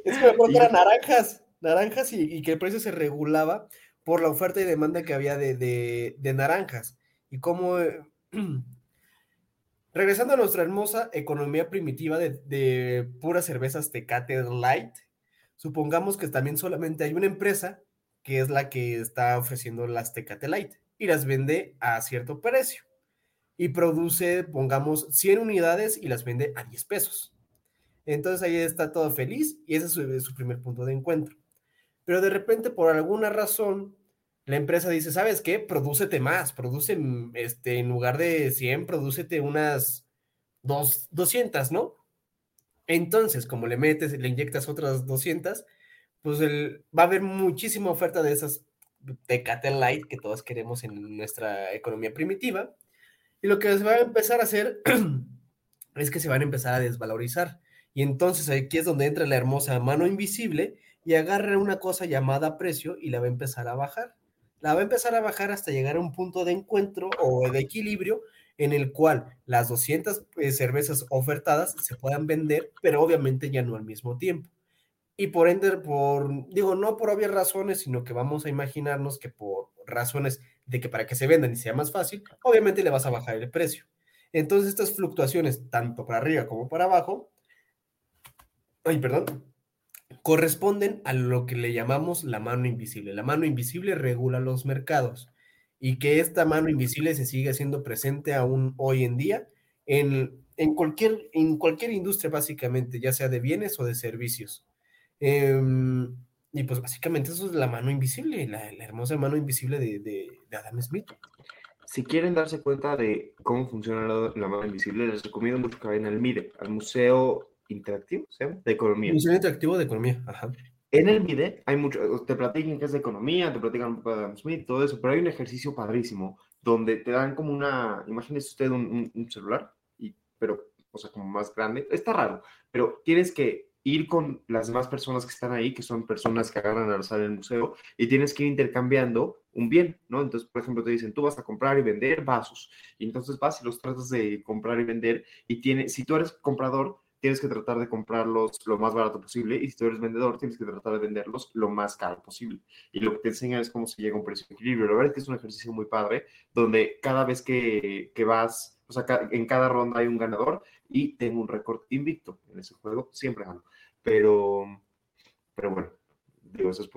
es que me acuerdo que eran naranjas, naranjas y, que el precio se regulaba por la oferta y demanda que había de, de, de naranjas. Y cómo, eh, regresando a nuestra hermosa economía primitiva de, de puras cervezas Tecate Light, supongamos que también solamente hay una empresa que es la que está ofreciendo las Tecate Light y las vende a cierto precio y produce, pongamos, 100 unidades y las vende a 10 pesos. Entonces ahí está todo feliz y ese es su, su, primer punto de encuentro. Pero de repente, por alguna razón, la empresa dice, ¿sabes qué? Producete más, produce, este, en lugar de 100, producete unas dos, 200, ¿no? Entonces, como le metes, le inyectas otras 200, pues el, va a haber muchísima oferta de esas Tecate Light que todos queremos en nuestra economía primitiva. Y lo que se va a empezar a hacer es que se van a empezar a desvalorizar. Y entonces aquí es donde entra la hermosa mano invisible y agarra una cosa llamada precio y la va a empezar a bajar. La va a empezar a bajar hasta llegar a un punto de encuentro o de equilibrio en el cual las 200 eh, cervezas ofertadas se puedan vender, pero obviamente ya no al mismo tiempo. Y por ende, por, digo, no por obvias razones, sino que vamos a imaginarnos que por razones de que para que se vendan y sea más fácil, obviamente le vas a bajar el precio. Entonces, estas fluctuaciones, tanto para arriba como para abajo, ay, perdón, corresponden a lo que le llamamos la mano invisible. La mano invisible regula los mercados y que esta mano invisible se sigue haciendo presente aún hoy en día en, en, cualquier, en cualquier industria básicamente, ya sea de bienes o de servicios. Em, y pues básicamente eso es la mano invisible, la, hermosa mano invisible de, de, Adam Smith. Si quieren darse cuenta de cómo funciona la, mano invisible, les recomiendo mucho que vayan al MIDE, al Museo Interactivo, ¿se llama? De Economía. Museo Interactivo de Economía, ajá. En el MIDE hay mucho, te platican que es de economía, te platican un poco de Adam Smith, todo eso, pero hay un ejercicio padrísimo donde te dan como una, imagínese usted un, un celular, y, pero, o sea, como más grande. Está raro, pero tienes que ir con las demás personas que están ahí, que son personas que agarran al sala del museo, y tienes que ir intercambiando un bien, ¿no? Entonces, por ejemplo, te dicen, tú vas a comprar y vender vasos, y entonces vas y los tratas de comprar y vender, y tiene, si tú eres comprador, tienes que tratar de comprarlos lo más barato posible, y si tú eres vendedor, tienes que tratar de venderlos lo más caro posible. Y lo que te enseñan es cómo se llega a un precio de equilibrio. La verdad es que es un ejercicio muy padre, donde cada vez que, que vas, o sea, en cada ronda hay un ganador, y tengo un récord invicto en ese juego, siempre gano. Pero, pero bueno, digo, eso es.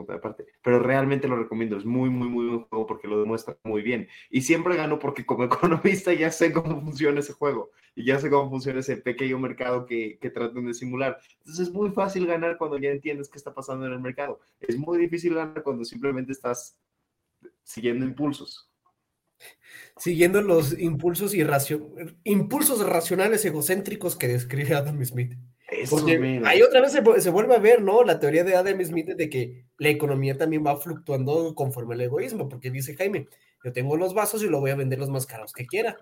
Pero realmente lo recomiendo, es muy, muy, muy buen juego porque lo demuestra muy bien. Y siempre gano porque como economista ya sé cómo funciona ese juego y ya sé cómo funciona ese pequeño mercado que, que tratan de simular. Entonces es muy fácil ganar cuando ya entiendes qué está pasando en el mercado. Es muy difícil ganar cuando simplemente estás siguiendo impulsos. Siguiendo los impulsos, impulsos racionales egocéntricos que describe Adam Smith. Porque ahí otra vez se, vuelve a ver, ¿no? La teoría de Adam Smith de que la economía también va fluctuando conforme al egoísmo, porque dice Jaime, yo tengo los vasos y lo voy a vender los más caros que quiera.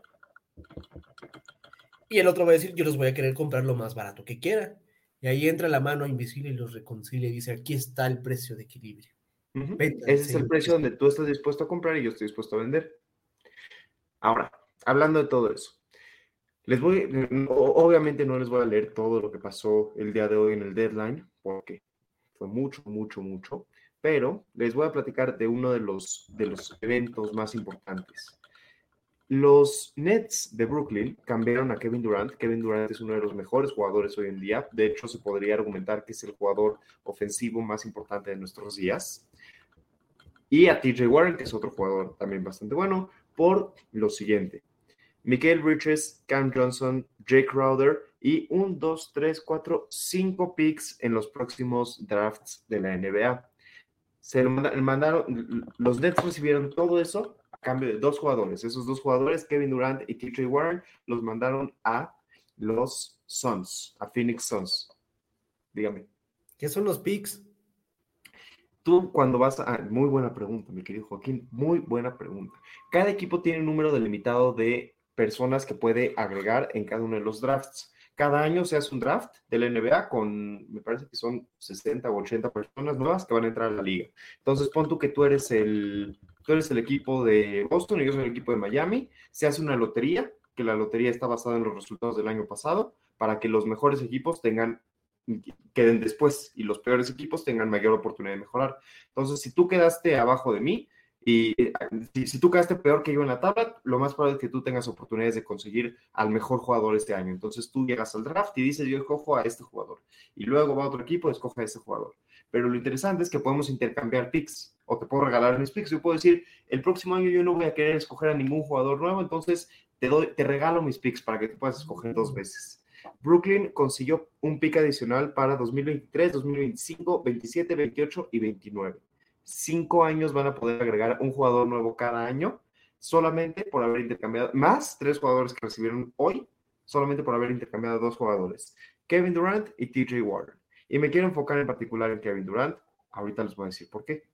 Y el otro va a decir, yo los voy a querer comprar lo más barato que quiera. Y ahí entra la mano invisible y los reconcilia y dice, aquí está el precio de equilibrio. Ese es el precio donde tú estás dispuesto a comprar y yo estoy dispuesto a vender. Ahora, hablando de todo eso, les voy, obviamente no les voy a leer todo lo que pasó el día de hoy en el deadline, porque fue mucho, mucho, mucho, pero les voy a platicar de uno de los, de los eventos más importantes. Los Nets de Brooklyn cambiaron a Kevin Durant. Kevin Durant es uno de los mejores jugadores hoy en día. De hecho, se podría argumentar que es el jugador ofensivo más importante de nuestros días. Y a TJ Warren, que es otro jugador también bastante bueno, por lo siguiente. Miguel Bridges, Cam Johnson, Jake Crowder y un, dos, tres, cuatro, cinco picks en los próximos drafts de la NBA. Se mandaron, los Nets recibieron todo eso a cambio de dos jugadores. Esos dos jugadores, Kevin Durant y TJ Warren, los mandaron a los Suns, a Phoenix Suns. Dígame. ¿Qué son los picks? Tú cuando vas a... Muy buena pregunta, mi querido Joaquín, muy buena pregunta. Cada equipo tiene un número delimitado de personas que puede agregar en cada uno de los drafts. Cada año se hace un draft de la NBA con, me parece que son 60 o 80 personas nuevas que van a entrar a la liga. Entonces, pon tú que tú eres el, tú eres el equipo de Boston y yo soy el equipo de Miami. Se hace una lotería, que la lotería está basada en los resultados del año pasado, para que los mejores equipos tengan queden después y los peores equipos tengan mayor oportunidad de mejorar. Entonces, si tú quedaste abajo de mí, y eh, si, tú quedaste peor que yo en la tabla, lo más probable es que tú tengas oportunidades de conseguir al mejor jugador este año. Entonces tú llegas al draft y dices, yo escojo a este jugador. Y luego va otro equipo y escoge a este jugador. Pero lo interesante es que podemos intercambiar picks o te puedo regalar mis picks. Yo puedo decir, el próximo año yo no voy a querer escoger a ningún jugador nuevo, entonces te, doy, te regalo mis picks para que tú puedas escoger dos veces. Brooklyn consiguió un pick adicional para 2023, 2025, 27, 28 y 29 cinco años van a poder agregar un jugador nuevo cada año, solamente por haber intercambiado, más tres jugadores que recibieron hoy, solamente por haber intercambiado dos jugadores, Kevin Durant y TJ Warren. Y me quiero enfocar en particular en Kevin Durant, ahorita les voy a decir por qué.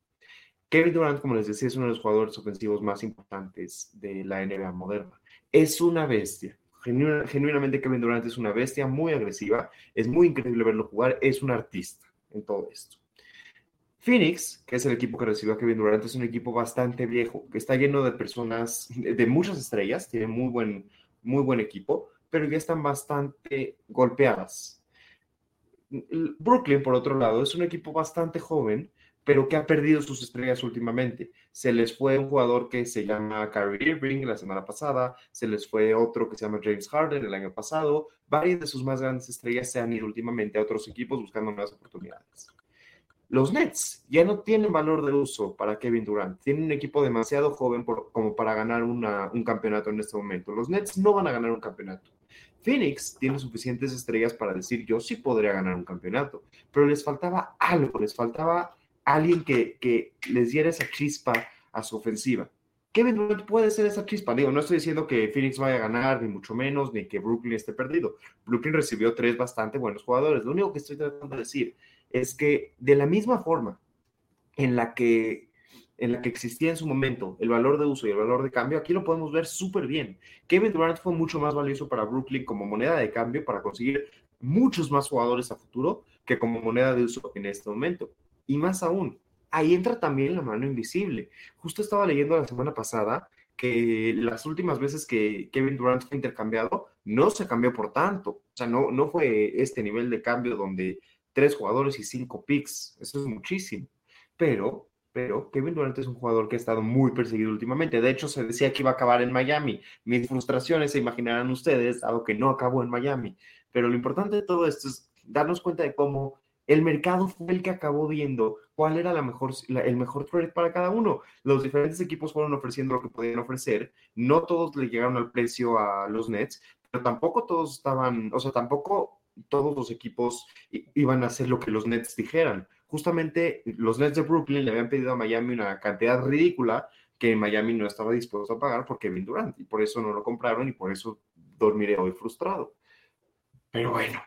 Kevin Durant, como les decía, es uno de los jugadores ofensivos más importantes de la NBA moderna. Es una bestia. genuinamente Kevin Durant es una bestia muy agresiva. Es muy increíble verlo jugar. Es un artista en todo esto. Phoenix, que es el equipo que recibió a Kevin Durant, es un equipo bastante viejo, que está lleno de personas, de, muchas estrellas, tiene muy buen, muy buen equipo, pero ya están bastante golpeadas. Brooklyn, por otro lado, es un equipo bastante joven, pero que ha perdido sus estrellas últimamente. Se les fue un jugador que se llama Kyrie Irving la semana pasada, se les fue otro que se llama James Harden el año pasado. Varias de sus más grandes estrellas se han ido últimamente a otros equipos buscando nuevas oportunidades. Los Nets ya no tienen valor de uso para Kevin Durant. Tienen un equipo demasiado joven como para ganar un campeonato en este momento. Los Nets no van a ganar un campeonato. Phoenix tiene suficientes estrellas para decir yo sí podría ganar un campeonato, pero les faltaba algo, les faltaba alguien que, que les diera esa chispa a su ofensiva. Kevin Durant puede ser esa chispa. Digo, no estoy diciendo que Phoenix vaya a ganar, ni mucho menos, ni que Brooklyn esté perdido. Brooklyn recibió tres bastante buenos jugadores. Lo único que estoy tratando de decir es que de la misma forma en la que en la que existía en su momento el valor de uso y el valor de cambio, aquí lo podemos ver súper bien. Kevin Durant fue mucho más valioso para Brooklyn como moneda de cambio para conseguir muchos más jugadores a futuro que como moneda de uso en este momento. Y más aún, ahí entra también la mano invisible. Justo estaba leyendo la semana pasada que las últimas veces que Kevin Durant fue intercambiado, no se cambió por tanto. O sea, no, no fue este nivel de cambio donde tres jugadores y cinco picks. Eso es muchísimo. Pero pero Kevin Durant es un jugador que ha estado muy perseguido últimamente. De hecho, se decía que iba a acabar en Miami. Mis frustraciones se imaginarán ustedes, dado que no acabó en Miami. Pero lo importante de todo esto es darnos cuenta de cómo el mercado fue el que acabó viendo cuál era la mejor, el mejor trade para cada uno. Los diferentes equipos fueron ofreciendo lo que podían ofrecer. No todos le llegaron al precio a los Nets, pero tampoco todos estaban, o sea, tampoco todos los equipos iban a hacer lo que los Nets dijeran justamente los Nets de Brooklyn le habían pedido a Miami una cantidad ridícula que Miami no estaba dispuesto a pagar por Kevin Durant y por eso no lo compraron y por eso dormiré hoy frustrado. Pero bueno,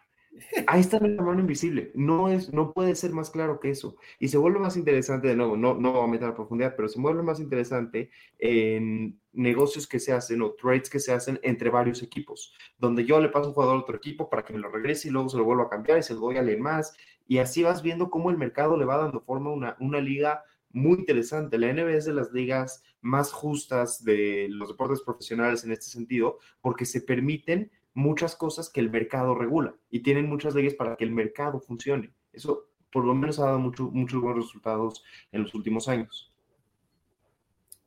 Ahí está la mano invisible. No, es, no puede ser más claro que eso. Y se vuelve más interesante, de nuevo, no, no voy a meter a profundidad, pero se vuelve más interesante en negocios que se hacen o trades que se hacen entre varios equipos, donde yo le paso un jugador a otro equipo para que me lo regrese y luego se lo vuelvo a cambiar y se lo doy a alguien más. Y así vas viendo cómo el mercado le va dando forma a una, una liga muy interesante. La NBA es de las ligas más justas de los deportes profesionales en este sentido, porque se permiten muchas cosas que el mercado regula y tienen muchas leyes para que el mercado funcione. Eso por lo menos ha dado mucho, muchos buenos resultados en los últimos años.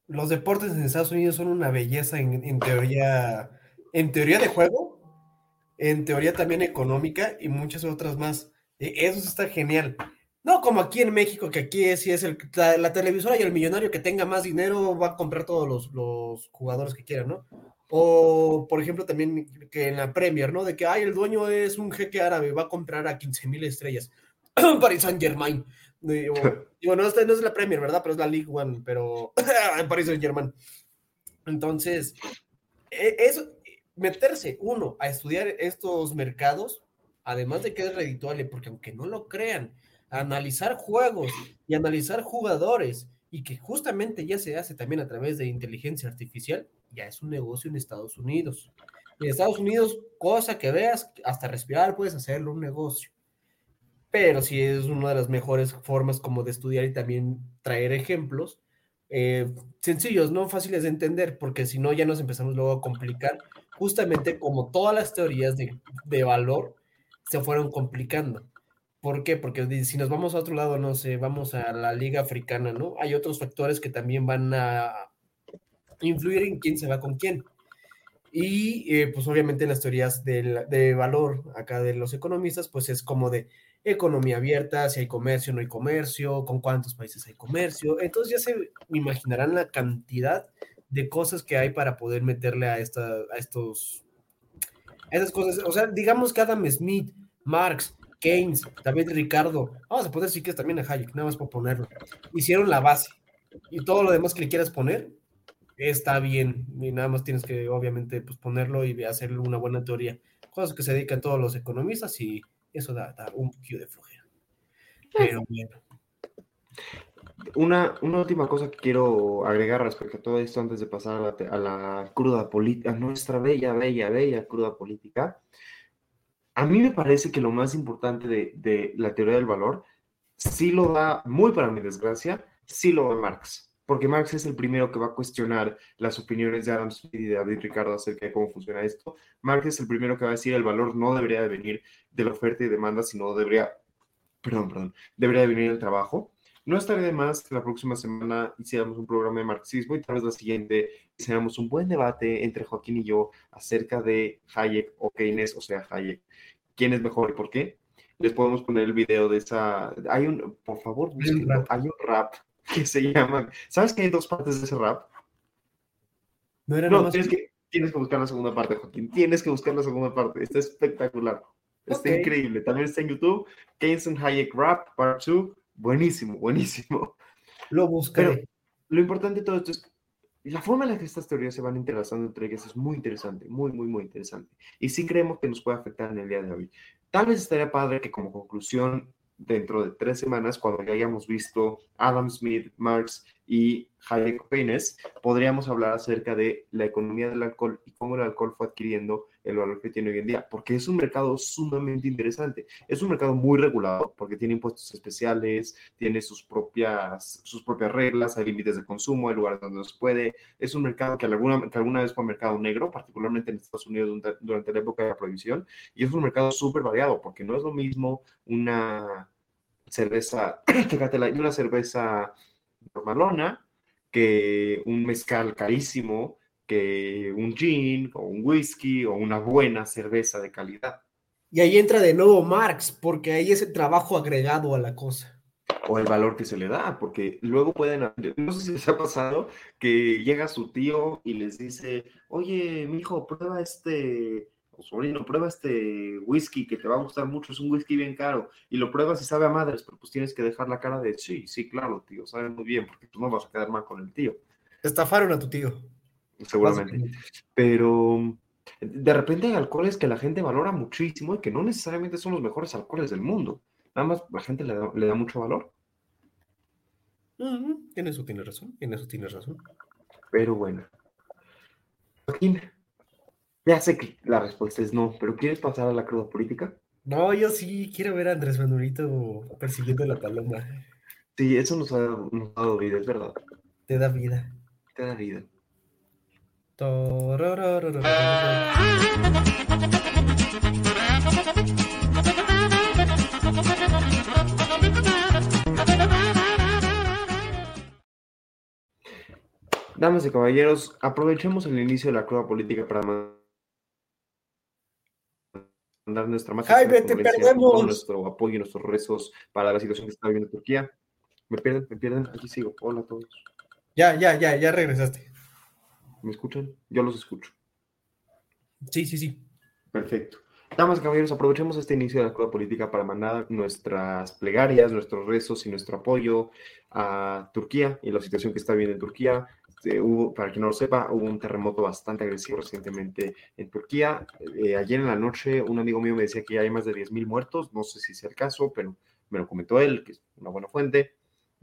Los deportes en Estados Unidos son una belleza en, teoría, en teoría de juego, en teoría también económica y muchas otras más. E, eso está genial. No como aquí en México, que aquí es, si es el, la, televisora y el millonario que tenga más dinero va a comprar todos los, los jugadores que quiera, ¿no? O, por ejemplo, también que en la Premier, ¿no? De que, ay, el dueño es un jeque árabe, va a comprar a 15 mil estrellas. Paris Saint Germain. Digo, no, no es la Premier, ¿verdad? Pero es la League One, pero Paris Saint Germain. Entonces, e, eso, meterse uno a estudiar estos mercados, además de que es redituable, porque aunque no lo crean, analizar juegos y analizar jugadores, y que justamente ya se hace también a través de inteligencia artificial, ya es un negocio en Estados Unidos. En Estados Unidos, cosa que veas, hasta respirar puedes hacerlo un negocio. Pero si es una de las mejores formas como de estudiar y también traer ejemplos eh, sencillos, no fáciles de entender, porque si no ya nos empezamos luego a complicar, justamente como todas las teorías de, de valor se fueron complicando. ¿Por qué? Porque si nos vamos a otro lado, no sé, vamos a la liga africana, ¿no? Hay otros factores que también van a influir en quién se va con quién. Y eh, pues obviamente las teorías de, valor acá de los economistas, pues es como de economía abierta, si hay comercio, no hay comercio, con cuántos países hay comercio. Entonces ya se imaginarán la cantidad de cosas que hay para poder meterle a, esta, a estos, a cosas. O sea, digamos que Adam Smith, Marx, Keynes, David Ricardo, vamos a poner si quieres también a Hayek, nada más por ponerlo. Hicieron la base y todo lo demás que le quieras poner, está bien y nada más tienes que obviamente pues ponerlo y hacer una buena teoría. Cosas que se dedican todos los economistas y eso da, un poquito de flojera. Pero bueno. Una, una, última cosa que quiero agregar respecto a todo esto antes de pasar a la, a la cruda política, nuestra bella, bella, bella cruda política. A mí me parece que lo más importante de, la teoría del valor sí lo da, muy para mi desgracia, sí lo da Marx, porque Marx es el primero que va a cuestionar las opiniones de Adam Smith y de David Ricardo acerca de cómo funciona esto. Marx es el primero que va a decir el valor no debería de venir de la oferta y demanda, sino debería, perdón, perdón, debería de venir del trabajo. No estaría de más que la próxima semana hiciéramos un programa de marxismo y tal vez la siguiente hiciéramos un buen debate entre Joaquín y yo acerca de Hayek o Keynes, o sea, Hayek. ¿Quién es mejor y por qué? Les podemos poner el video de esa. Hay un, por favor, búsquenlo. Hay un rap que se llama. ¿Sabes que hay dos partes de ese rap? No era No, nomás- tienes que, tienes que buscar la segunda parte, Joaquín. Tienes que buscar la segunda parte. Está espectacular. Está increíble. También está en YouTube. Keynes and Hayek Rap, Part 2. Buenísimo, buenísimo. Lo buscaré. Lo importante de todo esto es la forma en la que estas teorías se van entrelazando entre ellas es muy interesante, muy, muy, muy interesante. Y sí creemos que nos puede afectar en el día de hoy. Tal vez estaría padre que como conclusión, dentro de tres semanas, cuando ya hayamos visto Adam Smith, Marx y Hayek Keynes, podríamos hablar acerca de la economía del alcohol y cómo el alcohol fue adquiriendo el valor que tiene hoy en día, porque es un mercado sumamente interesante. Es un mercado muy regulado porque tiene impuestos especiales, tiene sus propias, sus propias reglas, hay límites de consumo, hay lugares donde no se puede. Es un mercado que alguna, que alguna vez fue mercado negro, particularmente en Estados Unidos durante, la época de la prohibición, y es un mercado súper variado porque no es lo mismo una cerveza, fíjate, la- una cerveza normalona que un mezcal carísimo, que un gin o un whisky o una buena cerveza de calidad. Y ahí entra de nuevo Marx, porque ahí es el trabajo agregado a la cosa. o el valor que se le da, porque luego pueden, no sé si les ha pasado que llega su tío y les dice, oye, mi hijo, prueba este, o sobrino, prueba este whisky que te va a gustar mucho, es un whisky bien caro, y lo pruebas y sabe a madres, pero pues tienes que dejar la cara de, sí, sí, claro, tío, sabe muy bien, porque tú no vas a quedar mal con el tío, Te estafaron a tu tío. Seguramente. Pero de repente hay alcoholes que la gente valora muchísimo y que no necesariamente son los mejores alcoholes del mundo. Nada más la gente le da, le da mucho valor. En eso tienes razón, en eso tienes razón. Pero bueno. Joaquín, ya sé que la respuesta es no, pero ¿quieres pasar a la cruda política? No, yo sí quiero ver a Andrés Manuelito persiguiendo la paloma. Sí, eso nos ha, nos ha dado vida, es verdad. Te da vida. Te da vida. Damas y caballeros, aprovechemos el inicio de la cruda política para ma- mandar nuestra más Jaime, sincera te perdemos. nuestro apoyo y nuestros rezos para la situación que está viviendo Turquía. ¿Me pierden? ¿Me pierden? Aquí sigo. Hola a todos. Ya, ya, ya, ya regresaste. ¿Me escuchan? Yo los escucho. Sí, sí, sí. Perfecto. Damas y caballeros, aprovechemos este inicio de la cruda política para mandar nuestras plegarias, nuestros rezos y nuestro apoyo a Turquía y la situación que está viviendo en Turquía. Este, hubo, para quien no lo sepa, hubo un terremoto bastante agresivo recientemente en Turquía. Eh, ayer en la noche un amigo mío me decía que ya hay más de 10.000 muertos. No sé si sea el caso, pero me lo comentó él, que es una buena fuente.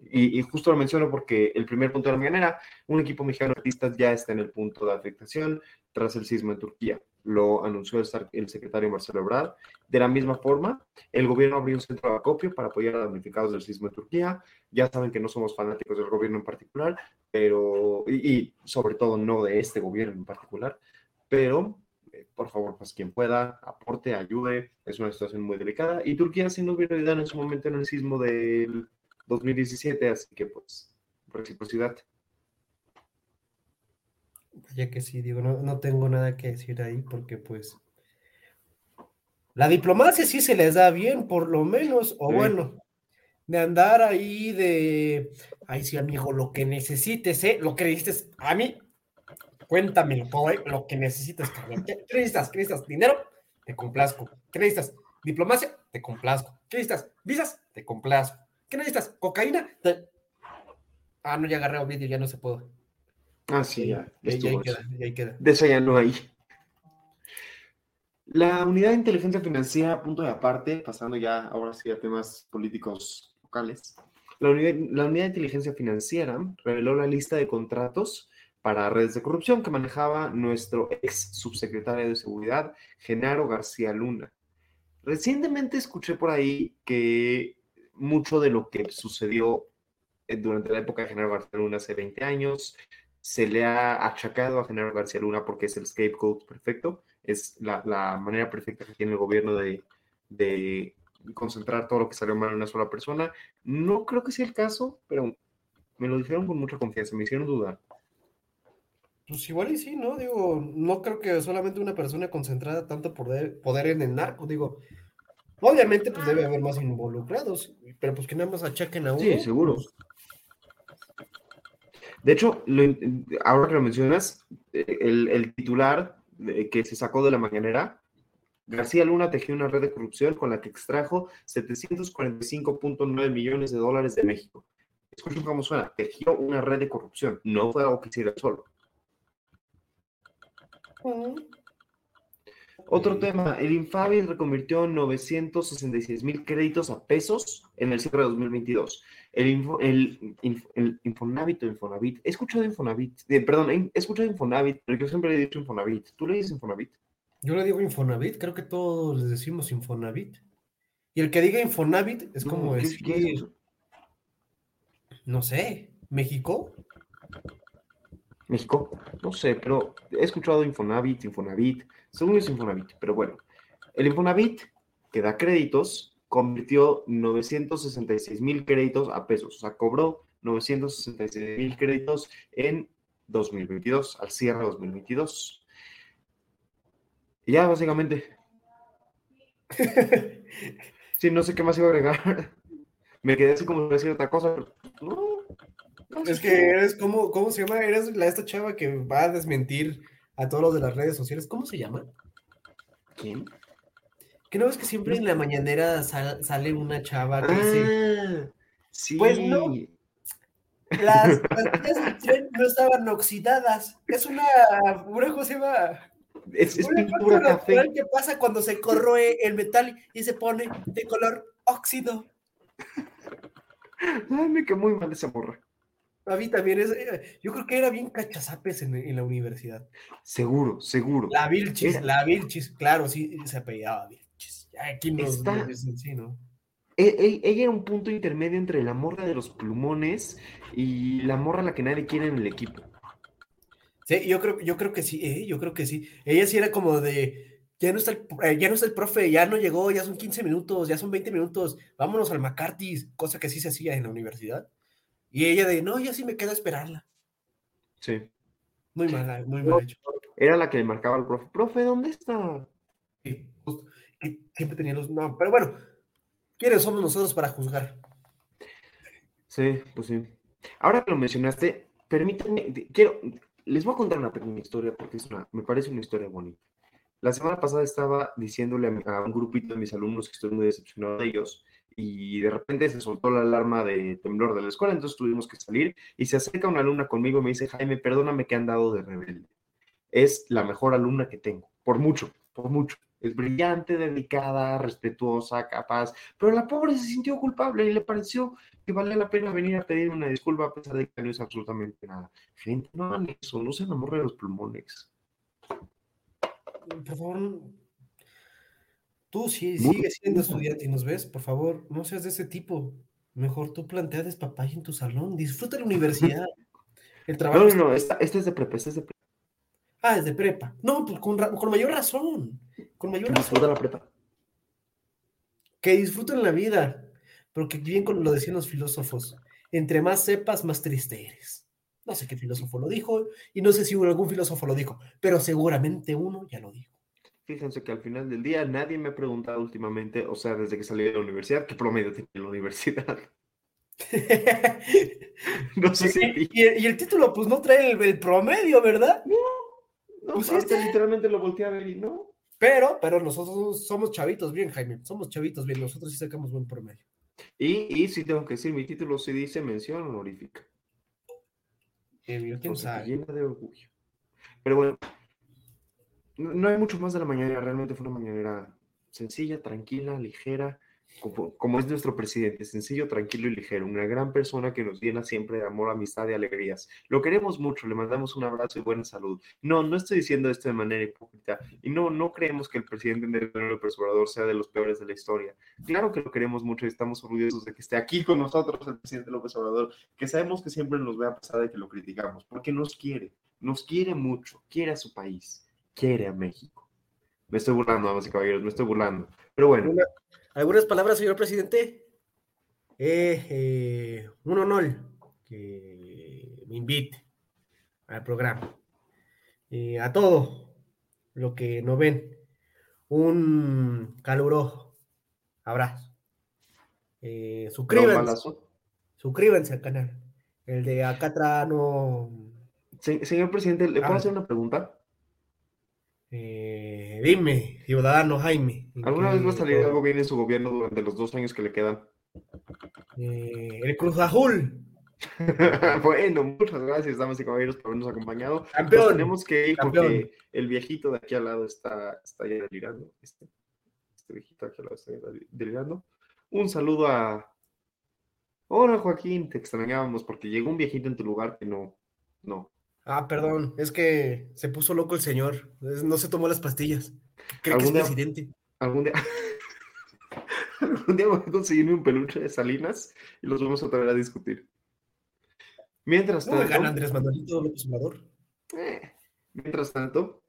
Y, justo lo menciono porque el primer punto de la mañanera, un equipo mexicano de artistas ya está en el punto de afectación tras el sismo en Turquía. Lo anunció el, secretario Marcelo Ebrard. De la misma forma, el gobierno abrió un centro de acopio para apoyar a los damnificados del sismo en Turquía. Ya saben que no somos fanáticos del gobierno en particular, pero, y, sobre todo no de este gobierno en particular, pero eh, por favor, pues quien pueda, aporte, ayude. Es una situación muy delicada. Y Turquía sí nos vino ayudando en su momento en el sismo del 2017, así que pues reciprocidad. Ya que sí, digo, no, no tengo nada que decir ahí porque pues la diplomacia sí se les da bien, por lo menos, o Sí. bueno, de andar ahí de, ay sí, amigo, lo que necesites, ¿eh? Lo que necesites, a mí, cuéntamelo todo, ¿eh? Lo que necesites, cabrón. ¿Qué qué necesitas? ¿Qué necesitas? ¿Dinero? Te complazco. ¿Qué necesitas? ¿Diplomacia? Te complazco. ¿Qué necesitas? ¿Visas? Te complazco. ¿Qué necesitas? ¿Cocaína? Ah, no, ya agarré un vídeo, ya no se puede. Ah, sí, ya. Y ahí, queda, ahí queda. De eso ya no hay. La unidad de inteligencia financiera, punto de aparte, pasando ya ahora sí a temas políticos locales. La unidad, la unidad de inteligencia financiera reveló la lista de contratos para redes de corrupción que manejaba nuestro ex subsecretario de Seguridad, Genaro García Luna. Recientemente escuché por ahí que mucho de lo que sucedió eh, durante la época de General García Luna hace 20 años. Se le ha achacado a General García Luna porque es el scapegoat perfecto, es la, la manera perfecta que tiene el gobierno de, de concentrar todo lo que salió mal en una sola persona. No creo que sea el caso, pero me lo dijeron con mucha confianza, me hicieron dudar. Pues igual y sí, ¿no? Digo, no creo que solamente una persona concentrada tanto poder, poder en el narco, digo, obviamente pues debe haber más involucrados, pero pues que nada más achaquen a uno. Sí, seguro. De hecho, lo ahora que lo mencionas, eh, el, el titular eh, que se sacó de la mañanera, García Luna tejió una red de corrupción con la que extrajo 745.9 millones de dólares de México. Escuchen cómo suena, tejió una red de corrupción, no fue algo que hiciera solo. mm, Otro tema, el Infonavit reconvirtió 966 mil créditos a pesos en el cierre de 2022. El, Info- el, Inf- el Infonavit o Infonavit, he escuchado Infonavit, eh, perdón, he escuchado Infonavit, pero yo siempre he dicho Infonavit. ¿Tú le dices Infonavit? Yo le digo Infonavit, creo que todos les decimos Infonavit. Y el que diga Infonavit es como No, ¿qué- decir, es eso? no sé, México. México, no sé, pero he escuchado Infonavit, Infonavit, según es Infonavit, pero bueno, el Infonavit que da créditos convirtió 966 mil créditos a pesos, o sea, cobró 966 mil créditos en 2022, al cierre de 2022. Y ya, básicamente, sí, no sé qué más iba a agregar. Me quedé así como decir otra cosa, pero no. Es que eres como, ¿cómo se llama? Eres la esta chava que va a desmentir a todos los de las redes sociales. ¿Cómo se llama? ¿Quién? Que no ves que siempre en la mañanera sal- sale una chava que dice, Ah, sí. Pues no. las del tren no estaban oxidadas. Es una, una ¿cómo se llama? Es, es Un efecto pintura café. que pasa cuando se corroe el metal y se pone de color óxido. Ay, me quedó muy mal esa morra. A mí también es, eh, yo creo que era bien cachazapes en, en la universidad. Seguro, seguro. La Vilchis, Era- la Vilchis, claro, sí, se apellidaba Vilchis. Aquí nos Está- nos dicen sí, ¿no? E- e- ella era un punto intermedio entre la morra de los plumones y la morra a la que nadie quiere en el equipo. Sí, yo creo, yo creo que sí, eh, yo creo que sí. Ella sí era como de, ya no está el, eh, ya no está el profe, ya no llegó, ya son 15 minutos, ya son 20 minutos, vámonos al McCarthy's, cosa que sí se hacía en la universidad. Y ella de, no, ya sí me queda esperarla. Sí. Muy mala, muy mal hecho. Era la que le marcaba al profe. Profe, ¿dónde está? Sí, justo, siempre tenía los, no, pero bueno, ¿quiénes somos nosotros para juzgar? Sí, pues sí. Ahora que lo mencionaste, permítanme, quiero, les voy a contar una pequeña historia porque es una, me parece una historia bonita. La semana pasada estaba diciéndole a, mi- a un grupito de mis alumnos que estoy muy decepcionado de ellos y de repente se soltó la alarma de temblor de la escuela, entonces tuvimos que salir y se acerca una alumna conmigo y me dice, Jaime, perdóname que han dado de rebelde. Es la mejor alumna que tengo, por mucho, por mucho. Es brillante, dedicada, respetuosa, capaz, pero la pobre se sintió culpable y le pareció que vale la pena venir a pedir una disculpa a pesar de que no es absolutamente nada. Gente, no hagan eso, no se enamoren los pulmones. Favor, tú sí, Muy sigues siendo estudiante y nos ves, por favor, no seas de ese tipo. Mejor tú plantea despapalle en tu salón, disfruta la universidad. El trabajo. No, no, no, esta, esta es de prepa, esta es de prepa. Ah, es de prepa. No, pues con, con mayor razón. Con mayor razón. La prepa. Que disfruten la vida. Pero que bien como lo decían los filósofos. Entre más sepas, más triste eres. No sé qué filósofo lo dijo y no sé si algún filósofo lo dijo, pero seguramente uno ya lo dijo. Fíjense que al final del día nadie me ha preguntado últimamente, o sea, desde que salí de la universidad, qué promedio en la universidad. No sé si... y, y- y el título, pues no trae el, el promedio, ¿verdad? No, Pues este- literalmente lo volteé a ver y no. Pero, pero nosotros somos chavitos bien, Jaime. Somos chavitos bien. Nosotros sí sacamos buen promedio. Y, y sí tengo que decir, mi título sí dice mención honorífica. Eh, ¿Quién sabe? llena de orgullo. Pero bueno, no, hay mucho más de la mañana, realmente fue una mañanera sencilla, tranquila, ligera, como, es nuestro presidente, sencillo, tranquilo y ligero, una gran persona que nos llena siempre de amor, amistad y alegrías. Lo queremos mucho, le mandamos un abrazo y buena salud. No, no estoy diciendo esto de manera hipócrita y no, no creemos que el presidente Andrés López Obrador sea de los peores de la historia. Claro que lo queremos mucho y estamos orgullosos de que esté aquí con nosotros el presidente López Obrador, que sabemos que siempre nos ve a pesar de que lo criticamos, porque nos quiere, nos quiere mucho, quiere a su país, quiere a México. Me estoy burlando, damas y caballeros, me estoy burlando. Pero bueno. Una- ¿Algunas palabras, señor presidente? Eh, eh, un honor que me invite al programa. Eh, a todo lo que nos ven, un caluroso abrazo. Eh, ¿no, suscríbanse, suscríbanse al canal. El de acá atrás no. Se- señor presidente, ¿le puedo Ah. hacer una pregunta? Eh, dime, ciudadano Jaime. ¿en ¿Alguna vez va a salir algo bien en su gobierno durante los dos años que le quedan? eh, el Cruz Azul, bueno, muchas gracias, damas y caballeros, por habernos acompañado. Nos tenemos que ir campeón. porque el viejito de aquí al lado está, está ya delirando. Este, este viejito de aquí al lado está delirando. Un saludo a. Hola Joaquín, te extrañábamos porque llegó un viejito en tu lugar que no. No. Ah, perdón, es que se puso loco el señor. No se tomó las pastillas. Cree que es ¿Algún día- presidente. Algún día. algún día voy a conseguirme un peluche de Salinas y los vamos a traer a discutir. Mientras tanto. gana Andrés Manuelito López. Eh, Mientras tanto,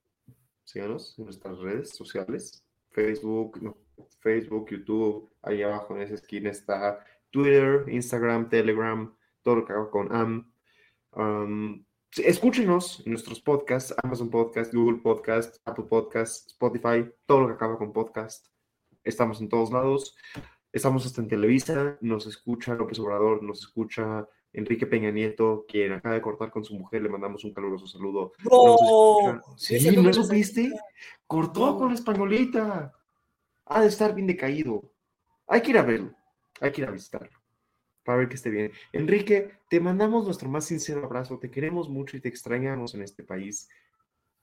síganos en nuestras redes sociales, Facebook, no, Facebook, YouTube, ahí abajo en esa esquina está Twitter, Instagram, Telegram, todo lo que haga con AM. Um, escúchenos en nuestros podcasts, Amazon Podcast, Google Podcast, Apple Podcast, Spotify, todo lo que acaba con podcast. Estamos en todos lados. Estamos hasta en Televisa, nos escucha López Obrador, nos escucha Enrique Peña Nieto, quien acaba de cortar con su mujer, le mandamos un caluroso saludo. Escucha- Sí, Ese no ¿no supiste? Cortó No. con la españolita. Ha de estar bien decaído. Hay que ir a verlo. Hay que ir a visitarlo. Para ver que esté bien. Enrique, te mandamos nuestro más sincero abrazo. Te queremos mucho y te extrañamos en este país.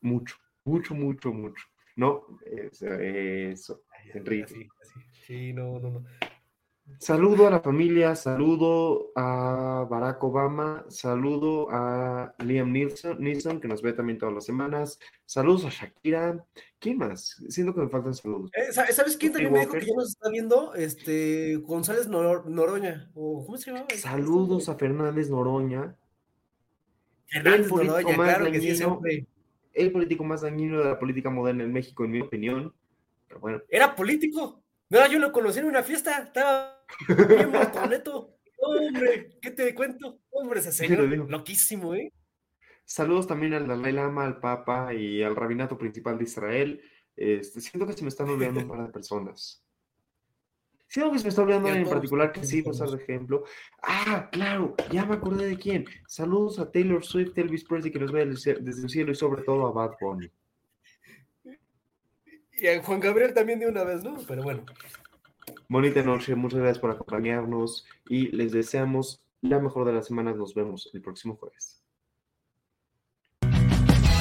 Mucho, mucho, mucho, mucho. ¿No? Eso, eso, Enrique. Así. Sí, no, no, no. Saludo a la familia, saludo a Barack Obama, saludo a Liam Neeson, que nos ve también todas las semanas, saludos a Shakira, ¿quién más? Siento que me faltan saludos. Eh, ¿sa- ¿Sabes quién también me dijo que ya nos está viendo? Este, González Nor- Noroña. o ¿Cómo se llama? Saludos a Fernández Noroña, Fernández el político Noroña, más claro que sí, dañino. hombre. el político más dañino de la política moderna en México, en mi opinión. Pero bueno, Era político. No, yo lo conocí en una fiesta. Estaba bien motoneto. Hombre, ¿qué te cuento? Hombre, ese ¿Qué te señor, loquísimo, ¿eh? saludos también al Dalai Lama, al Papa y al Rabinato Principal de Israel. Este, siento que se me están olvidando un par de personas. Siento que se me está olvidando en particular que sí, usar de ejemplo. Ah, claro, ya me acordé de quién. Saludos a Taylor Swift, Elvis Presley, que nos ve desde desde el cielo y sobre todo a Bad Bunny. Y a Juan Gabriel también de una vez, ¿no? Pero bueno. Bonita noche, muchas gracias por acompañarnos y les deseamos la mejor de las semanas. Nos vemos el próximo jueves.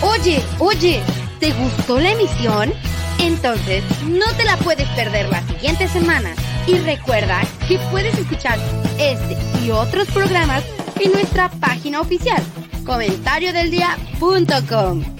Oye, oye, ¿te gustó la emisión? Entonces no te la puedes perder la siguiente semana. Y recuerda que puedes escuchar este y otros programas en nuestra página oficial, comentariodeldia.com